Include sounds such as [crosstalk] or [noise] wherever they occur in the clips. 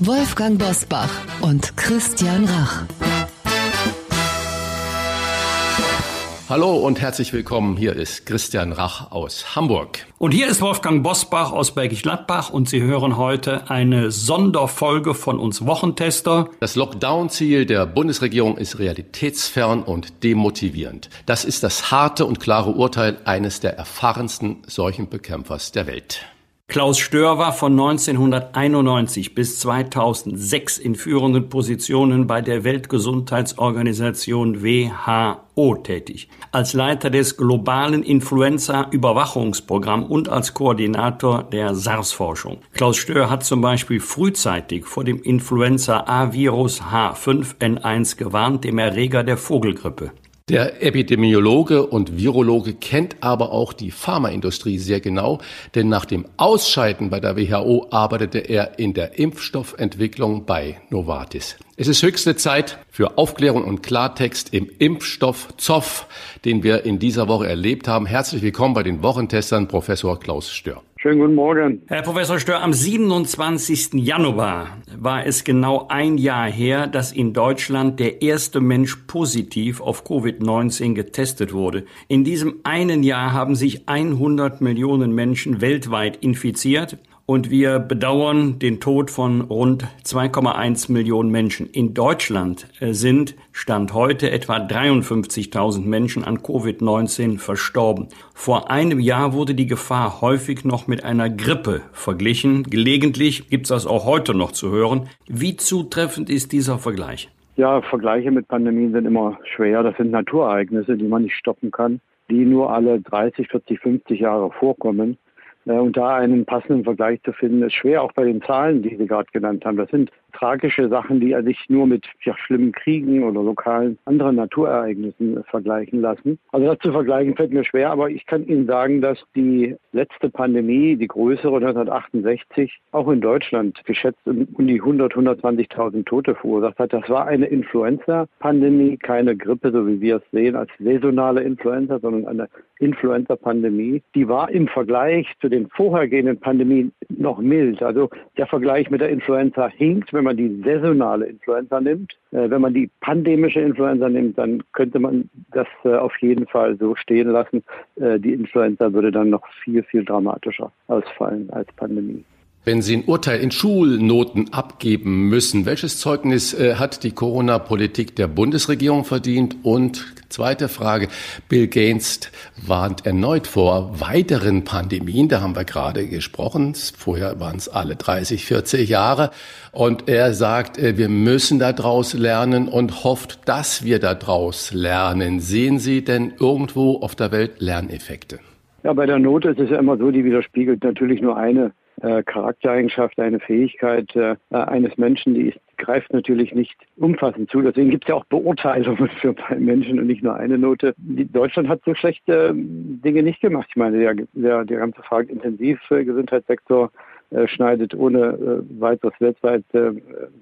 Wolfgang Bosbach und Christian Rach. Hallo und herzlich willkommen. Hier ist Christian Rach aus Hamburg. Und hier ist Wolfgang Bosbach aus Bergisch Gladbach und Sie hören heute eine Sonderfolge von uns Wochentester. Das Lockdown-Ziel der Bundesregierung ist realitätsfern und demotivierend. Das ist das harte und klare Urteil eines der erfahrensten Seuchenbekämpfers der Welt. Klaus Stör war von 1991 bis 2006 in führenden Positionen bei der Weltgesundheitsorganisation WHO tätig. Als Leiter des globalen Influenza-Überwachungsprogramms und als Koordinator der SARS-Forschung. Klaus Stör hat zum Beispiel frühzeitig vor dem Influenza-A-Virus H5N1 gewarnt, dem Erreger der Vogelgrippe. Der Epidemiologe und Virologe kennt aber auch die Pharmaindustrie sehr genau, denn nach dem Ausscheiden bei der WHO arbeitete er in der Impfstoffentwicklung bei Novartis. Es ist höchste Zeit für Aufklärung und Klartext im Impfstoff Zoff, den wir in dieser Woche erlebt haben. Herzlich willkommen bei den Wochentestern, Professor Klaus Stör. Schönen guten Morgen. Herr Professor Stör, am 27. Januar war es genau ein Jahr her, dass in Deutschland der erste Mensch positiv auf Covid-19 getestet wurde. In diesem einen Jahr haben sich 100 Millionen Menschen weltweit infiziert und wir bedauern den Tod von rund 2,1 Millionen Menschen. In Deutschland äh, sind Stand heute etwa 53.000 Menschen an Covid-19 verstorben. Vor einem Jahr wurde die Gefahr häufig noch mit einer Grippe verglichen. Gelegentlich gibt es das auch heute noch zu hören. Wie zutreffend ist dieser Vergleich? Ja, Vergleiche mit Pandemien sind immer schwer. Das sind Naturereignisse, die man nicht stoppen kann, die nur alle 30, 40, 50 Jahre vorkommen. Äh, und da einen passenden Vergleich zu finden, ist schwer, auch bei den Zahlen, die Sie gerade genannt haben. Das sind tragische Sachen, die sich nur mit ja, schlimmen Kriegen oder lokalen anderen Naturereignissen vergleichen lassen. Also das zu vergleichen fällt mir schwer, aber ich kann Ihnen sagen, dass die letzte Pandemie, die größere 1968, auch in Deutschland geschätzt um die 100, 120.000 Tote verursacht hat. Das war eine Influenza-Pandemie, keine Grippe, so wie wir es sehen, als saisonale Influenza, sondern eine Influenza-Pandemie. Die war im Vergleich zu den vorhergehenden Pandemien noch mild. Also der Vergleich mit der Influenza hinkt, wenn man die saisonale Influenza nimmt. Äh, wenn man die pandemische Influenza nimmt, dann könnte man das äh, auf jeden Fall so stehen lassen. Äh, die Influenza würde dann noch viel, viel dramatischer ausfallen als Pandemie. Wenn Sie ein Urteil in Schulnoten abgeben müssen, welches Zeugnis äh, hat die Corona-Politik der Bundesregierung verdient? Und zweite Frage, Bill Gates warnt erneut vor weiteren Pandemien. Da haben wir gerade gesprochen. Vorher waren es alle 30, 40 Jahre. Und er sagt, äh, wir müssen daraus lernen und hofft, dass wir daraus lernen. Sehen Sie denn irgendwo auf der Welt Lerneffekte? Ja, bei der Note ist es ja immer so, die widerspiegelt natürlich nur eine äh, Charaktereigenschaft, eine Fähigkeit äh, eines Menschen, die ist, greift natürlich nicht umfassend zu. Deswegen gibt es ja auch Beurteilungen [laughs] für Menschen und nicht nur eine Note. Die, Deutschland hat so schlechte ähm, Dinge nicht gemacht. Ich meine, der, der, der ganze Frage Intensivgesundheitssektor äh, schneidet ohne äh, weiteres weltweit äh,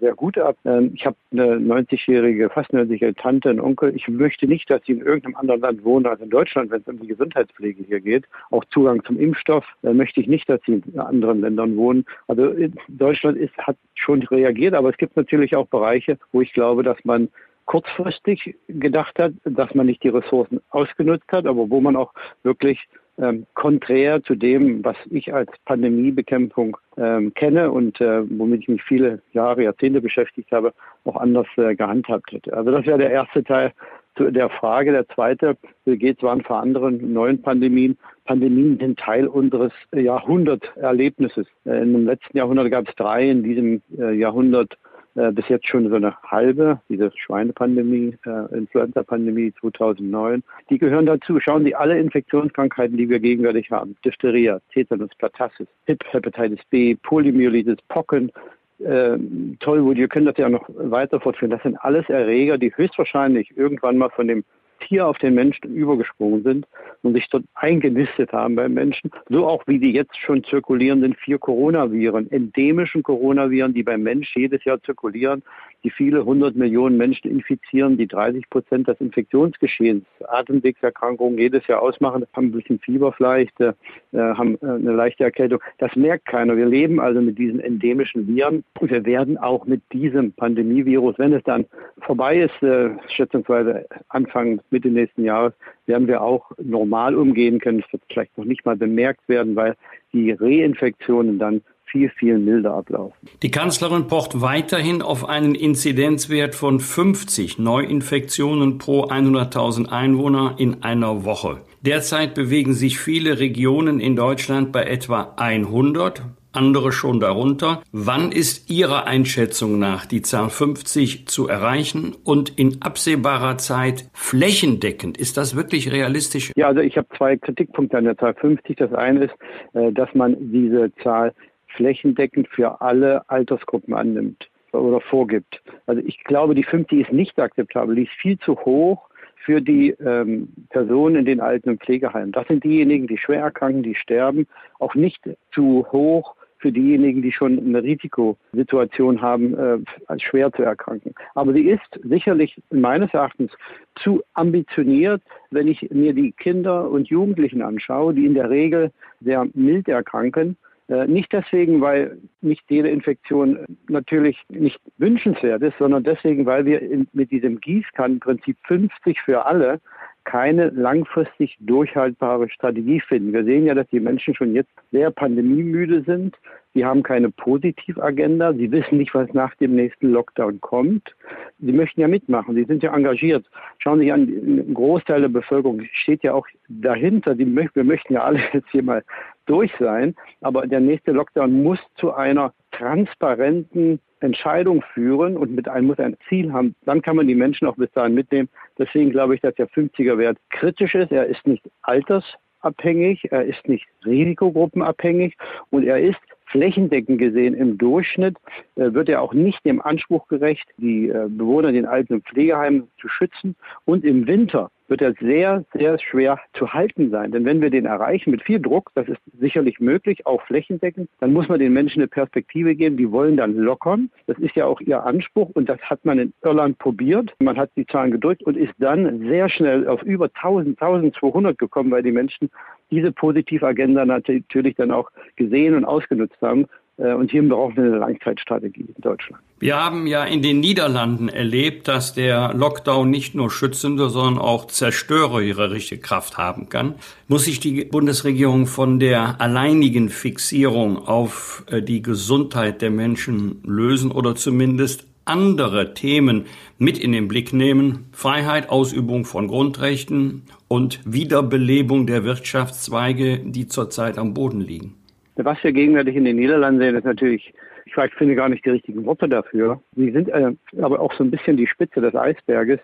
sehr gut ab. Ähm, ich habe eine 90-jährige, fast 90-jährige Tante, einen Onkel. Ich möchte nicht, dass sie in irgendeinem anderen Land wohnen als in Deutschland, wenn es um die Gesundheitspflege hier geht. Auch Zugang zum Impfstoff möchte ich nicht, dass sie in anderen Ländern wohnen. Also Deutschland ist, hat schon reagiert, aber es gibt natürlich auch Bereiche, wo ich glaube, dass man kurzfristig gedacht hat, dass man nicht die Ressourcen ausgenutzt hat, aber wo man auch wirklich ähm, konträr zu dem, was ich als Pandemiebekämpfung ähm, kenne und äh, womit ich mich viele Jahre, Jahrzehnte beschäftigt habe, auch anders äh, gehandhabt hätte. Also das wäre der erste Teil zu der Frage. Der zweite, wie geht es waren vor anderen neuen Pandemien. Pandemien sind Teil unseres Jahrhunderterlebnisses. Äh, in dem letzten Jahrhundert gab es drei, in diesem äh, Jahrhundert äh, bis jetzt schon so eine halbe, diese Schweinepandemie, äh, Influenza-Pandemie 2009. Die gehören dazu. Schauen Sie alle Infektionskrankheiten, die wir gegenwärtig haben. Diphtheria, Tetanus, Pertussis, Hip, Hepatitis B, Poliomyelitis, Pocken, äh, Tollwut, wir können das ja noch weiter fortführen. Das sind alles Erreger, die höchstwahrscheinlich irgendwann mal von dem Tier auf den Menschen übergesprungen sind und sich dort eingenistet haben beim Menschen. So auch wie die jetzt schon zirkulierenden vier Coronaviren, endemischen Coronaviren, die beim Mensch jedes Jahr zirkulieren, die viele hundert Millionen Menschen infizieren, die 30 Prozent des Infektionsgeschehens, Atemwegserkrankungen jedes Jahr ausmachen, haben ein bisschen Fieber vielleicht, äh, haben äh, eine leichte Erkältung. Das merkt keiner. Wir leben also mit diesen endemischen Viren und wir werden auch mit diesem Pandemievirus, wenn es dann vorbei ist, äh, schätzungsweise Anfang, Mitte nächsten Jahres, werden wir auch normal umgehen können. Es wird vielleicht noch nicht mal bemerkt werden, weil die Reinfektionen dann viel, viel milder ablaufen. Die Kanzlerin pocht weiterhin auf einen Inzidenzwert von 50 Neuinfektionen pro 100.000 Einwohner in einer Woche. Derzeit bewegen sich viele Regionen in Deutschland bei etwa 100, andere schon darunter. Wann ist Ihrer Einschätzung nach die Zahl 50 zu erreichen und in absehbarer Zeit flächendeckend? Ist das wirklich realistisch? Ja, also ich habe zwei Kritikpunkte an der Zahl 50. Das eine ist, äh, dass man diese Zahl flächendeckend für alle Altersgruppen annimmt oder vorgibt. Also ich glaube, die 50 ist nicht akzeptabel, die ist viel zu hoch für die ähm, Personen in den Alten- und Pflegeheimen. Das sind diejenigen, die schwer erkranken, die sterben, auch nicht zu hoch für diejenigen, die schon eine Risikosituation haben, äh, schwer zu erkranken. Aber sie ist sicherlich meines Erachtens zu ambitioniert, wenn ich mir die Kinder und Jugendlichen anschaue, die in der Regel sehr mild erkranken nicht deswegen, weil nicht jede Infektion natürlich nicht wünschenswert ist, sondern deswegen, weil wir mit diesem Gießkannenprinzip 50 für alle keine langfristig durchhaltbare Strategie finden. Wir sehen ja, dass die Menschen schon jetzt sehr pandemiemüde sind. Sie haben keine Positivagenda. Sie wissen nicht, was nach dem nächsten Lockdown kommt. Sie möchten ja mitmachen. Sie sind ja engagiert. Schauen Sie sich an, ein Großteil der Bevölkerung steht ja auch dahinter. wir möchten ja alle [laughs] jetzt hier mal durch sein. Aber der nächste Lockdown muss zu einer transparenten Entscheidung führen und mit einem muss ein Ziel haben. Dann kann man die Menschen auch bis dahin mitnehmen. Deswegen glaube ich, dass der 50er-Wert kritisch ist. Er ist nicht altersabhängig, er ist nicht risikogruppenabhängig und er ist flächendeckend gesehen im Durchschnitt äh, wird er auch nicht dem Anspruch gerecht, die äh, Bewohner in den Alten- Pflegeheimen zu schützen. Und im Winter wird er sehr, sehr schwer zu halten sein. Denn wenn wir den erreichen mit viel Druck, das ist sicherlich möglich, auch flächendeckend, dann muss man den Menschen eine Perspektive geben. Die wollen dann lockern. Das ist ja auch ihr Anspruch und das hat man in Irland probiert. Man hat die Zahlen gedrückt und ist dann sehr schnell auf über 1000, 1200 gekommen, weil die Menschen diese Positivagenda natürlich dann auch gesehen und ausgenutzt haben. Äh, und hier brauchen wir eine Langzeitstrategie in Deutschland. Wir haben ja in den Niederlanden erlebt, dass der Lockdown nicht nur schützende, sondern auch zerstörerische Kraft haben kann. Muss sich die Bundesregierung von der alleinigen Fixierung auf äh, die Gesundheit der Menschen lösen oder zumindest andere Themen mit in den Blick nehmen. Freiheit, Ausübung von Grundrechten und Wiederbelebung der Wirtschaftszweige, die zurzeit am Boden liegen. Was wir gegenwärtig in den Niederlanden sehen, ist natürlich, ich finde gar nicht die richtigen Worte dafür. Sie sind äh, aber auch so ein bisschen die Spitze des Eisberges.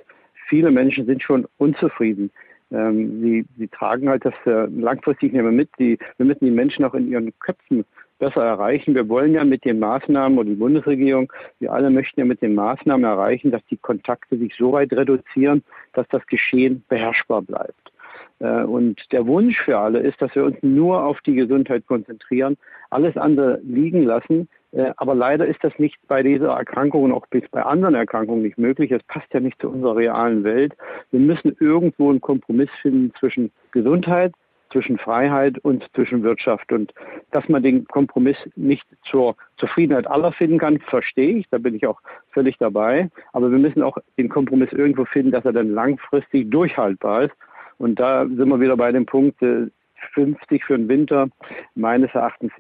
Viele Menschen sind schon unzufrieden. Ähm, sie, sie tragen halt das äh, langfristig nicht mehr mit. Die, wir müssen die Menschen auch in ihren Köpfen besser erreichen. Wir wollen ja mit den Maßnahmen und die Bundesregierung, wir alle möchten ja mit den Maßnahmen erreichen, dass die Kontakte sich so weit reduzieren, dass das Geschehen beherrschbar bleibt. Äh, und der Wunsch für alle ist, dass wir uns nur auf die Gesundheit konzentrieren, alles andere liegen lassen. Äh, aber leider ist das nicht bei dieser Erkrankung und auch bei anderen Erkrankungen nicht möglich. Es passt ja nicht zu unserer realen Welt. Wir müssen irgendwo einen Kompromiss finden zwischen Gesundheit, zwischen Freiheit und zwischen Wirtschaft. Und dass man den Kompromiss nicht zur Zufriedenheit aller finden kann, verstehe ich. Da bin ich auch völlig dabei. Aber wir müssen auch den Kompromiss irgendwo finden, dass er dann langfristig durchhaltbar ist und da sind wir wieder bei dem Punkt, 50 äh, für den Winter meines Erachtens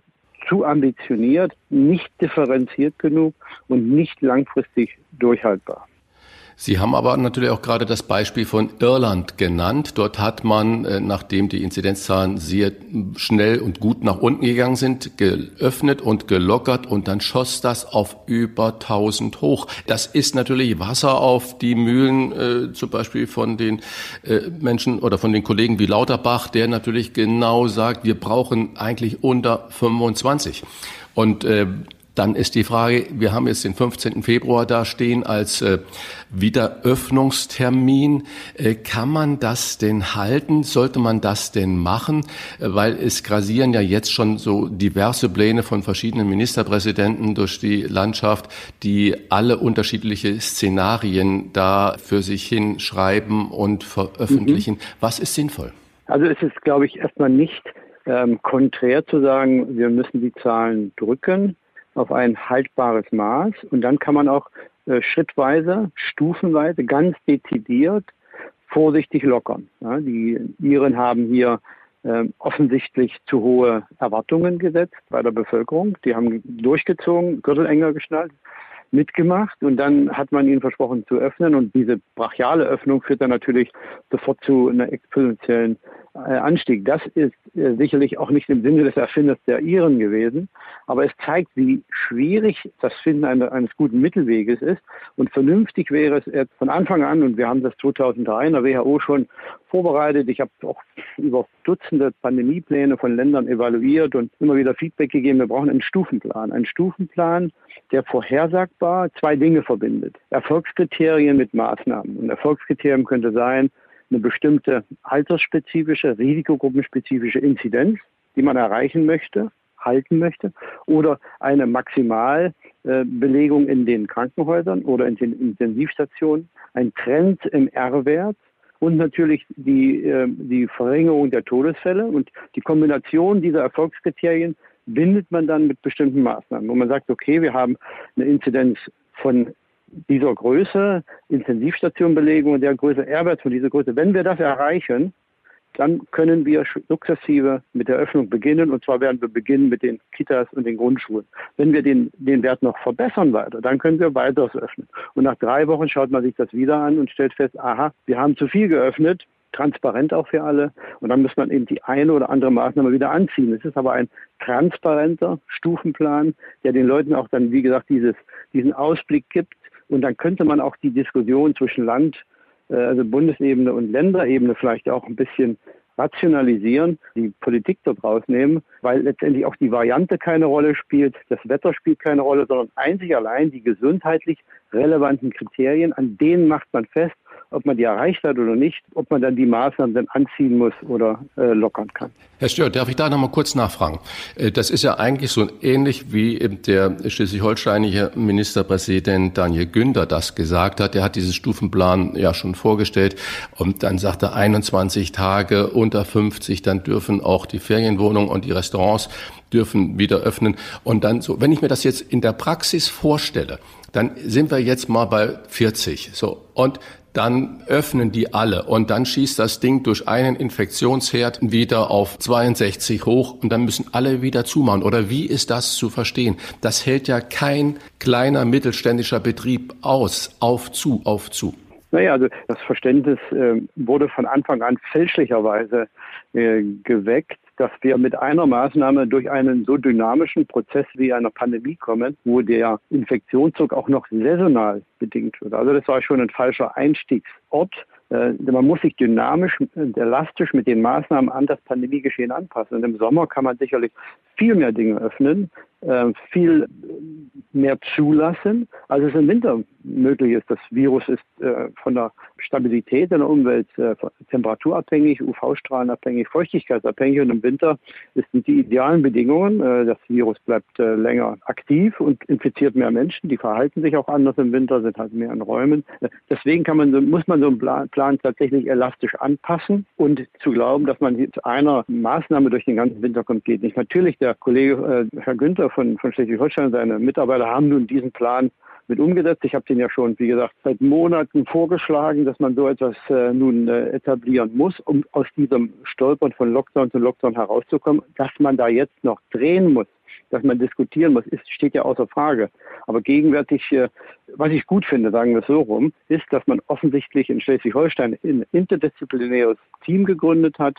zu ambitioniert, nicht differenziert genug und nicht langfristig durchhaltbar. Sie haben aber natürlich auch gerade das Beispiel von Irland genannt. Dort hat man, äh, nachdem die Inzidenzzahlen sehr schnell und gut nach unten gegangen sind, geöffnet und gelockert und dann schoss das auf über 1000 hoch. Das ist natürlich Wasser auf die Mühlen, äh, zum Beispiel von den äh, Menschen oder von den Kollegen wie Lauterbach, der natürlich genau sagt, wir brauchen eigentlich unter 25. Und äh, Dann ist die Frage, wir haben jetzt den 15. Februar da stehen als äh, Wiederöffnungstermin. Äh, kann man das denn halten? Sollte man das denn machen? Äh, weil es grasieren ja jetzt schon so diverse Pläne von verschiedenen Ministerpräsidenten durch die Landschaft, die alle unterschiedliche Szenarien da für sich hinschreiben und veröffentlichen. Mhm. Was ist sinnvoll? Also es ist, glaube ich, erstmal nicht ähm, konträr zu sagen, wir müssen die Zahlen drücken auf ein haltbares Maß und dann kann man auch äh, schrittweise, stufenweise, ganz dezidiert vorsichtig lockern. Ja, die Iren haben hier äh, offensichtlich zu hohe Erwartungen gesetzt bei der Bevölkerung. Die haben durchgezogen, Gürtel enger geschnallt, mitgemacht und dann hat man ihnen versprochen zu öffnen und diese brachiale Öffnung führt dann natürlich sofort zu einer exponentiellen äh, Anstieg. Das ist äh, sicherlich auch nicht im Sinne des Erfinders der Iren gewesen, aber es zeigt, wie schwierig das Finden eines guten Mittelweges ist. Und vernünftig wäre es jetzt von Anfang an, und wir haben das 2003 in der WHO schon vorbereitet. Ich habe auch über Dutzende Pandemiepläne von Ländern evaluiert und immer wieder Feedback gegeben. Wir brauchen einen Stufenplan. Einen Stufenplan, der vorhersagbar zwei Dinge verbindet. Erfolgskriterien mit Maßnahmen. Und Erfolgskriterien könnte sein, eine bestimmte altersspezifische, risikogruppenspezifische Inzidenz, die man erreichen möchte, halten möchte, oder eine Maximalbelegung in den Krankenhäusern oder in den Intensivstationen, ein Trend im R-Wert und natürlich die, äh, die Verringerung der Todesfälle und die Kombination dieser Erfolgskriterien bindet man dann mit bestimmten Maßnahmen, wo man sagt, okay, wir haben eine Inzidenz von dieser Größe, Intensivstationbelegung der Größe, R-Wert von dieser Größe, wenn wir das erreichen, dann können wir sukzessive mit der Öffnung beginnen. Und zwar werden wir beginnen mit den Kitas und den Grundschulen. Wenn wir den, den Wert noch verbessern weiter, dann können wir weiteres öffnen. Und nach drei Wochen schaut man sich das wieder an und stellt fest, aha, wir haben zu viel geöffnet, transparent auch für alle. Und dann muss man eben die eine oder andere Maßnahme wieder anziehen. Es ist aber ein transparenter Stufenplan, der den Leuten auch dann, wie gesagt, dieses, diesen Ausblick gibt, und dann könnte man auch die Diskussion zwischen Land, äh, also Bundesebene und Länderebene vielleicht auch ein bisschen rationalisieren, die Politik dort rausnehmen, weil letztendlich auch die Variante keine Rolle spielt, das Wetter spielt keine Rolle, sondern einzig allein die gesundheitlich relevanten Kriterien, an denen macht man fest, ob man die erreicht hat oder nicht, ob man dann die Maßnahmen dann anziehen muss oder äh, lockern kann. Herr Stör, darf ich da noch mal kurz nachfragen? Äh, das ist ja eigentlich so ähnlich wie der schleswig-holsteinische Ministerpräsident Daniel Günther das gesagt hat. Er hat diesen Stufenplan ja schon vorgestellt und dann sagt er 21 Tage unter 50, dann dürfen auch die Ferienwohnungen und die Restaurants dürfen wieder öffnen. Und dann so, wenn ich mir das jetzt in der Praxis vorstelle, dann sind wir jetzt mal bei 40. So. Und dann öffnen die alle und dann schießt das Ding durch einen Infektionsherd wieder auf 62 hoch und dann müssen alle wieder zumachen. Oder wie ist das zu verstehen? Das hält ja kein kleiner mittelständischer Betrieb aus. Auf zu, auf zu. Naja, also das Verständnis äh, wurde von Anfang an fälschlicherweise äh, geweckt dass wir mit einer Maßnahme durch einen so dynamischen Prozess wie einer Pandemie kommen, wo der Infektionsdruck auch noch saisonal bedingt wird. Also das war schon ein falscher Einstiegsort. Äh, man muss sich dynamisch und elastisch mit den Maßnahmen an das Pandemiegeschehen anpassen. Und im Sommer kann man sicherlich viel mehr Dinge öffnen, äh, viel mehr zulassen, als es im Winter möglich ist. Das Virus ist äh, von der Stabilität in der Umwelt äh, temperaturabhängig, UV-strahlenabhängig, feuchtigkeitsabhängig und im Winter sind die idealen Bedingungen. Äh, das Virus bleibt länger aktiv und infiziert mehr Menschen. Die verhalten sich auch anders im Winter, sind halt mehr in Räumen. Deswegen kann man muss man so einen Plan, tatsächlich elastisch anpassen und zu glauben, dass man zu einer Maßnahme durch den ganzen Winter kommt, geht nicht. Natürlich, der Kollege Herr Günther von, von Schleswig-Holstein, seine Mitarbeiter haben nun diesen Plan mit umgesetzt. Ich habe den ja schon, wie gesagt, seit Monaten vorgeschlagen, dass man so etwas äh, nun äh, etablieren muss, um aus diesem Stolpern von Lockdown zu Lockdown herauszukommen. Dass man da jetzt noch drehen muss, dass man diskutieren muss, ist, steht ja außer Frage. Aber gegenwärtig, äh, was ich gut finde, sagen wir es so rum, ist, dass man offensichtlich in Schleswig-Holstein ein interdisziplinäres Team gegründet hat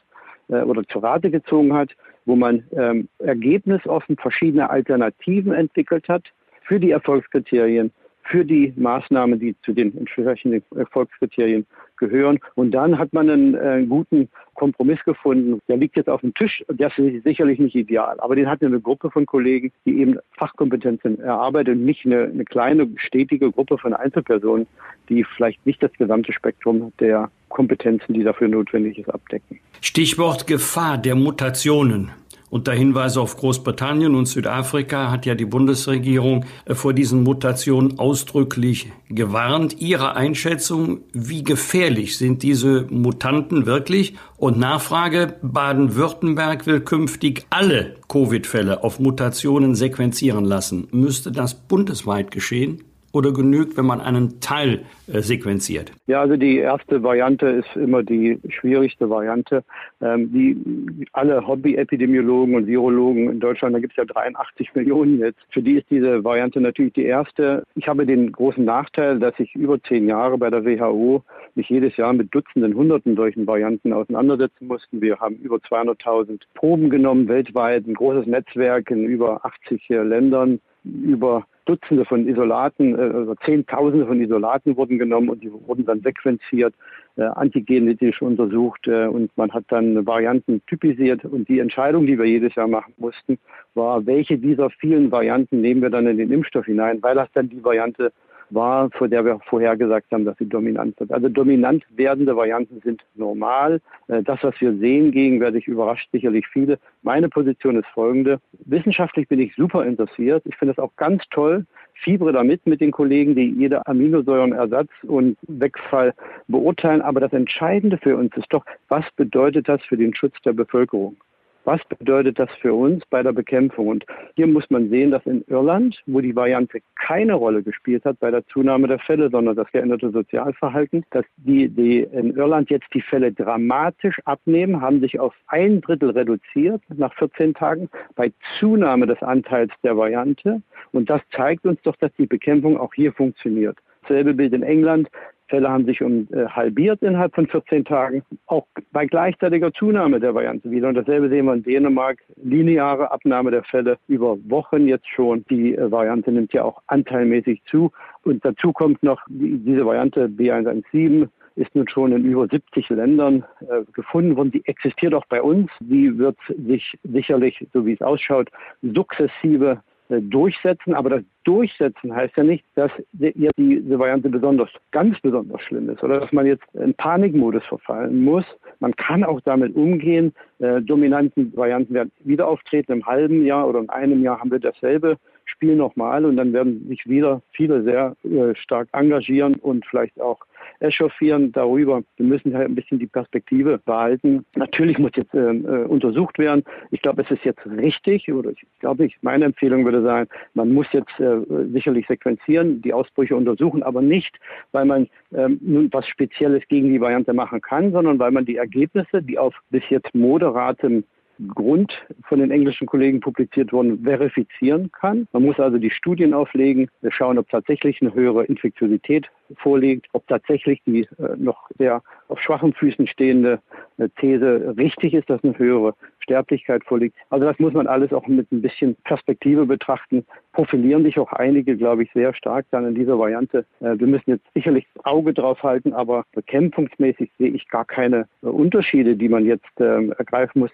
äh, oder zur Rate gezogen hat, wo man ähm, ergebnisoffen verschiedene Alternativen entwickelt hat für die Erfolgskriterien für die Maßnahmen, die zu den entsprechenden Erfolgskriterien gehören. Und dann hat man einen, einen, guten Kompromiss gefunden. Der liegt jetzt auf dem Tisch. Der ist sicherlich nicht ideal. Aber den hat eine Gruppe von Kollegen, die eben Fachkompetenzen erarbeitet und nicht eine, eine kleine, stetige Gruppe von Einzelpersonen, die vielleicht nicht das gesamte Spektrum der Kompetenzen, die dafür notwendig ist, abdecken. Stichwort Gefahr der Mutationen. Unter Hinweise auf Großbritannien und Südafrika hat ja die Bundesregierung äh, vor diesen Mutationen ausdrücklich gewarnt. Ihre Einschätzung, wie gefährlich sind diese Mutanten wirklich? Und Nachfrage, Baden-Württemberg will künftig alle Covid-Fälle auf Mutationen sequenzieren lassen. Müsste das bundesweit geschehen? Oder genügt, wenn man einen Teil äh, sequenziert? Ja, also die erste Variante ist immer die schwierigste Variante. Ähm, die alle Hobby-Epidemiologen und Virologen in Deutschland, da gibt es ja 83 [laughs] Millionen jetzt, für die ist diese Variante natürlich die erste. Ich habe den großen Nachteil, dass ich über zehn Jahre bei der WHO mich jedes Jahr mit Dutzenden, Hunderten solchen Varianten auseinandersetzen mussten. Wir haben über 200.000 Proben genommen weltweit, ein großes Netzwerk in über 80 äh, Ländern, über Dutzende von Isolaten, äh, also Zehntausende von Isolaten wurden genommen und die wurden dann sequenziert, äh, antigenetisch untersucht äh, und man hat dann Varianten typisiert. Und die Entscheidung, die wir jedes Jahr machen mussten, war, welche dieser vielen Varianten nehmen wir dann in den Impfstoff hinein, weil das dann die Variante war, vor der wir vorher gesagt haben, dass sie dominant wird. Also dominant werdende Varianten sind normal. Äh, das, was wir sehen, gegenwärtig überrascht sicherlich viele. Meine Position ist folgende. Wissenschaftlich bin ich super interessiert. Ich finde es auch ganz toll, fiebere damit mit den Kollegen, die jede Aminosäurenersatz und Wegfall beurteilen. Aber das Entscheidende für uns ist doch, was bedeutet das für den Schutz der Bevölkerung? Was bedeutet das für uns bei der Bekämpfung? Und hier muss man sehen, dass in Irland, wo die Variante keine Rolle gespielt hat bei der Zunahme der Fälle, sondern das geänderte Sozialverhalten, dass die, die in Irland jetzt die Fälle dramatisch abnehmen, haben sich auf ein Drittel reduziert nach 14 Tagen bei Zunahme des Anteils der Variante. Und das zeigt uns doch, dass die Bekämpfung auch hier funktioniert. Dasselbe Bild in England. Fälle haben sich um äh, halbiert innerhalb von 14 Tagen, auch bei gleichzeitiger Zunahme der Variante wieder. Und dasselbe sehen wir in Dänemark, lineare Abnahme der Fälle über Wochen jetzt schon. Die äh, Variante nimmt ja auch anteilmäßig zu. Und dazu kommt noch die, diese Variante B117 ist nun schon in über 70 Ländern äh, gefunden worden. Die existiert auch bei uns. Die wird sich sicherlich, so wie es ausschaut, sukzessive durchsetzen. Aber das Durchsetzen heißt ja nicht, dass jetzt diese Variante besonders, ganz besonders schlimm ist oder dass man jetzt in Panikmodus verfallen muss. Man kann auch damit umgehen. Äh, dominanten Varianten werden wieder auftreten. Im halben Jahr oder in einem Jahr haben wir dasselbe Spiel nochmal und dann werden sich wieder viele sehr äh, stark engagieren und vielleicht auch echauffieren darüber. Wir müssen halt ein bisschen die Perspektive behalten. Natürlich muss jetzt äh, äh, untersucht werden. Ich glaube, es ist jetzt richtig, oder ich glaube nicht, meine Empfehlung würde sein, man muss jetzt äh, sicherlich sequenzieren, die Ausbrüche untersuchen, aber nicht, weil man ähm, nun was Spezielles gegen die Variante machen kann, sondern weil man die Ergebnisse, die auf bis jetzt moderatem Grund von den englischen Kollegen publiziert worden, verifizieren kann. Man muss also die Studien auflegen, schauen, ob tatsächlich eine höhere Infektiosität vorliegt, ob tatsächlich die äh, noch sehr auf schwachen Füßen stehende äh, These richtig ist, dass eine höhere Sterblichkeit vorliegt. Also das muss man alles auch mit ein bisschen Perspektive betrachten. Profilieren sich auch einige, glaube ich, sehr stark dann in dieser Variante. Äh, wir müssen jetzt sicherlich Auge drauf halten, aber bekämpfungsmäßig sehe ich gar keine äh, Unterschiede, die man jetzt ähm, ergreifen muss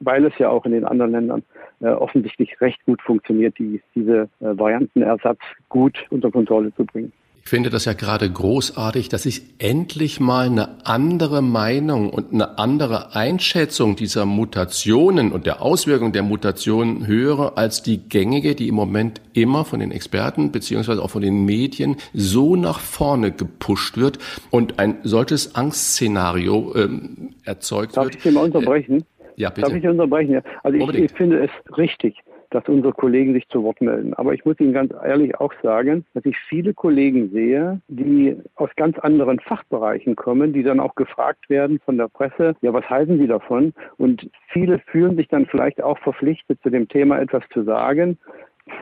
weil es ja auch in den anderen Ländern äh, offensichtlich recht gut funktioniert, die, diese äh, Variantenersatz gut unter Kontrolle zu bringen. Ich finde das ja gerade großartig, dass ich endlich mal eine andere Meinung und eine andere Einschätzung dieser Mutationen und der Auswirkung der Mutationen höre als die gängige, die im Moment immer von den Experten beziehungsweise auch von den Medien so nach vorne gepusht wird und ein solches Angstszenario ähm, erzeugt Darf wird. Darf ich Sie mal unterbrechen? Ja, bitte. Darf ich unterbrechen? Also ich, ich, finde es richtig, dass unsere Kollegen sich zu Wort melden. Aber ich muss Ihnen ganz ehrlich auch sagen, dass ich viele Kollegen sehe, die aus ganz anderen Fachbereichen kommen, die dann auch gefragt werden von der Presse, ja, was halten Sie davon? Und viele fühlen sich dann vielleicht auch verpflichtet, zu dem Thema etwas zu sagen.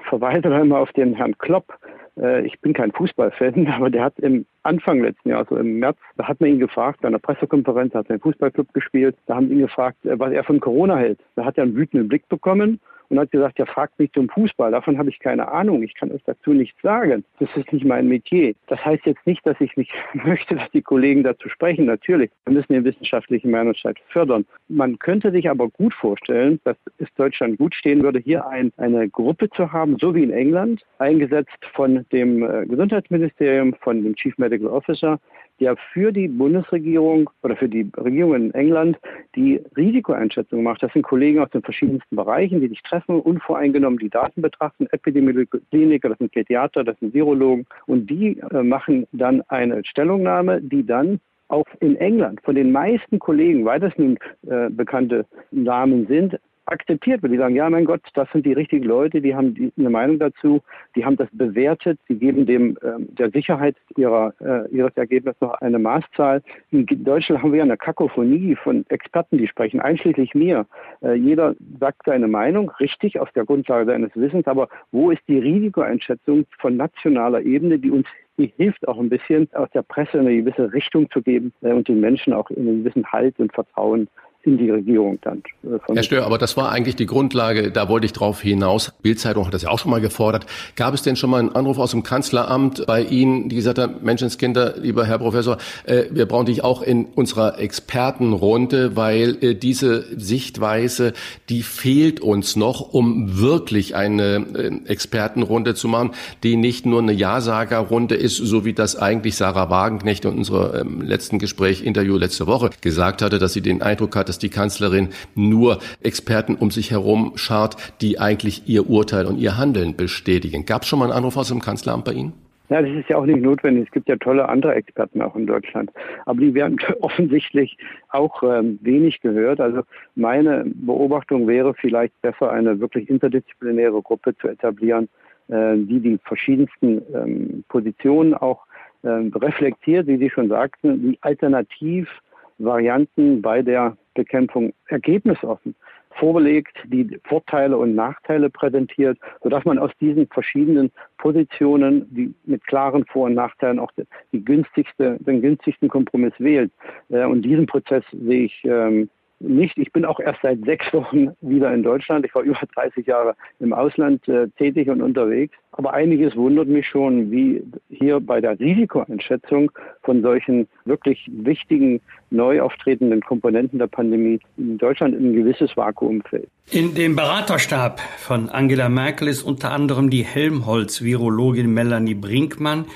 Verweise einmal auf den Herrn Klopp, äh, ich bin kein Fußballfan, [laughs] aber der hat im Anfang letzten Jahres, also im März, da hat man ihn gefragt, bei einer Pressekonferenz hat er einen Fußballclub gespielt, da haben ihn gefragt, äh, was er von Corona hält. Da hat er einen wütenden Blick bekommen und hat gesagt, ja, fragt mich zum Fußball. Davon habe ich keine Ahnung. Ich kann euch dazu nichts sagen. Das ist nicht mein Metier. Das heißt jetzt nicht, dass ich nicht [laughs] möchte, dass die Kollegen dazu sprechen. Natürlich, wir müssen den wissenschaftlichen Meinungsstreit fördern. Man könnte sich aber gut vorstellen, dass es Deutschland gut stehen würde, hier ein, eine Gruppe zu haben, so wie in England, eingesetzt von dem äh, Gesundheitsministerium, von dem Chief Medical Officer, der für die Bundesregierung oder für die Regierung in England die Risikoeinschätzung macht. Das sind Kollegen aus den verschiedensten Bereichen, die sich treffen, unvoreingenommen die Daten betrachten, Epidemiologiker, das sind Pädiater, das sind Virologen und die äh, machen dann eine Stellungnahme, die dann auch in England von den meisten Kollegen, weil das nun äh, bekannte Namen sind, akzeptiert wird. Die sagen, ja, mein Gott, das sind die richtigen Leute, die haben die, eine Meinung dazu, die haben das bewertet, sie geben dem ähm, der Sicherheit ihrer, äh, ihres Ergebnisses noch eine Maßzahl. In Deutschland haben wir ja eine Kakophonie von Experten, die sprechen, einschließlich mir. Äh, jeder sagt seine Meinung, richtig, auf der Grundlage seines Wissens, aber wo ist die Risikoeinschätzung von nationaler Ebene, die uns die hilft auch ein bisschen, aus der Presse eine gewisse Richtung zu geben äh, und den Menschen auch in einen gewissen Halt und Vertrauen in die Regierung dann. Äh, Herr Stör, aber das war eigentlich die Grundlage, da wollte ich drauf hinaus. Bildzeitung hat das ja auch schon mal gefordert. Gab es denn schon mal einen Anruf aus dem Kanzleramt bei Ihnen, die gesagt haben, Menschenskinder, lieber Herr Professor, äh, wir brauchen dich auch in unserer Expertenrunde, weil äh, diese Sichtweise, die fehlt uns noch, um wirklich eine äh, Expertenrunde zu machen, die nicht nur eine Ja-Sager-Runde ist, so wie das eigentlich Sarah Wagenknecht in unserem ähm, letzten Gespräch, Interview letzte Woche gesagt hatte, dass sie den Eindruck hatte, dass die Kanzlerin nur Experten um sich herum schart, die eigentlich ihr Urteil und ihr Handeln bestätigen. Gab es schon mal einen Anruf aus dem Kanzleramt bei Ihnen? Ja, das ist ja auch nicht notwendig. Es gibt ja tolle andere Experten auch in Deutschland. Aber die werden [laughs] offensichtlich auch ähm, wenig gehört. Also meine Beobachtung wäre vielleicht besser, eine wirklich interdisziplinäre Gruppe zu etablieren, äh, die die verschiedensten ähm, Positionen auch äh, reflektiert, wie Sie schon sagten, die alternativ Varianten bei der Bekämpfung ergebnisoffen vorlegt, die Vorteile und Nachteile präsentiert, sodass man aus diesen verschiedenen Positionen, die mit klaren Vor- und Nachteilen auch die günstigste, den günstigsten Kompromiss wählt. Äh, und diesen Prozess sehe ich ähm, nicht. Ich bin auch erst seit sechs Wochen wieder in Deutschland. Ich war [laughs] über 30 Jahre im Ausland äh, tätig und unterwegs. Aber einiges wundert mich schon, wie hier bei der Risikoeinschätzung von solchen wirklich wichtigen neu auftretenden Komponenten der Pandemie in Deutschland ein gewisses Vakuum fällt. In dem Beraterstab von Angela Merkel ist unter anderem die Helmholtz-Virologin Melanie Brinkmann.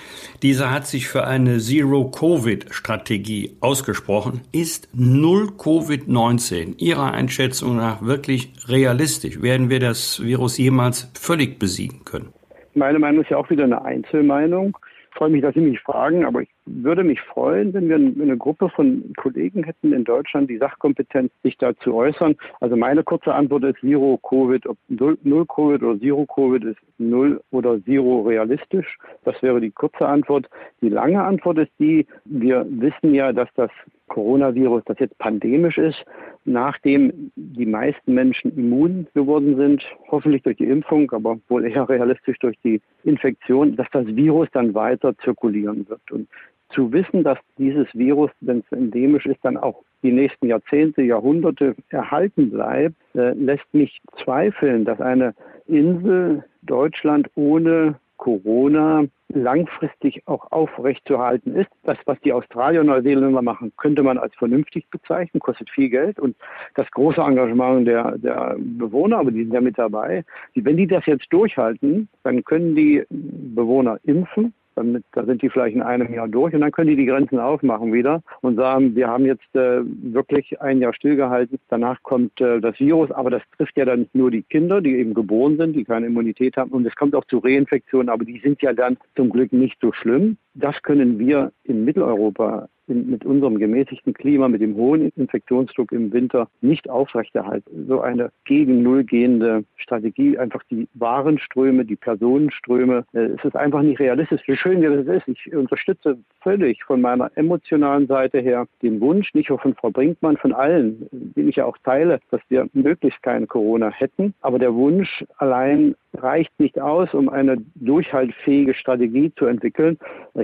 Diese hat sich für eine Zero-Covid-Strategie ausgesprochen. Ist null Covid-19 Ihrer Einschätzung nach wirklich realistisch? Werden wir das Virus jemals völlig besiegen können? Meine Meinung ist ja auch wieder eine Einzelmeinung. Ich freue mich, dass Sie mich fragen, aber ich würde mich freuen, wenn wir eine Gruppe von Kollegen hätten in Deutschland, die Sachkompetenz sich dazu äußern. Also meine kurze Antwort ist Zero Covid, ob Null Covid oder Zero Covid ist Null oder Zero realistisch. Das wäre die kurze Antwort. Die lange Antwort ist die, wir wissen ja, dass das Coronavirus, das jetzt pandemisch ist, nachdem die meisten Menschen immun geworden sind, hoffentlich durch die Impfung, aber wohl eher realistisch durch die Infektion, dass das Virus dann weiter zirkulieren wird. Und zu wissen, dass dieses Virus, wenn es endemisch ist, dann auch die nächsten Jahrzehnte, Jahrhunderte erhalten bleibt, äh, lässt mich zweifeln, dass eine Insel Deutschland ohne Corona langfristig auch aufrechtzuerhalten ist. Das, was die Australier und Neuseeländer machen, könnte man als vernünftig bezeichnen, kostet viel Geld und das große Engagement der, der Bewohner, aber die sind ja mit dabei. Wenn die das jetzt durchhalten, dann können die Bewohner impfen, damit, da sind die vielleicht in einem Jahr durch und dann können die die Grenzen aufmachen wieder und sagen, wir haben jetzt äh, wirklich ein Jahr stillgehalten. Danach kommt äh, das Virus, aber das trifft ja dann nur die Kinder, die eben geboren sind, die keine Immunität haben und es kommt auch zu Reinfektionen, aber die sind ja dann zum Glück nicht so schlimm. Das können wir in Mitteleuropa in, mit unserem gemäßigten Klima, mit dem hohen Infektionsdruck im Winter nicht aufrechterhalten. So eine gegen Null gehende Strategie, einfach die Warenströme, die Personenströme, äh, es ist einfach nicht realistisch. Wie schön das ist, ich unterstütze völlig von meiner emotionalen Seite her den Wunsch, nicht nur von Frau Brinkmann, von allen, den ich ja auch teile, dass wir möglichst keine Corona hätten. Aber der Wunsch allein reicht nicht aus, um eine durchhaltfähige Strategie zu entwickeln.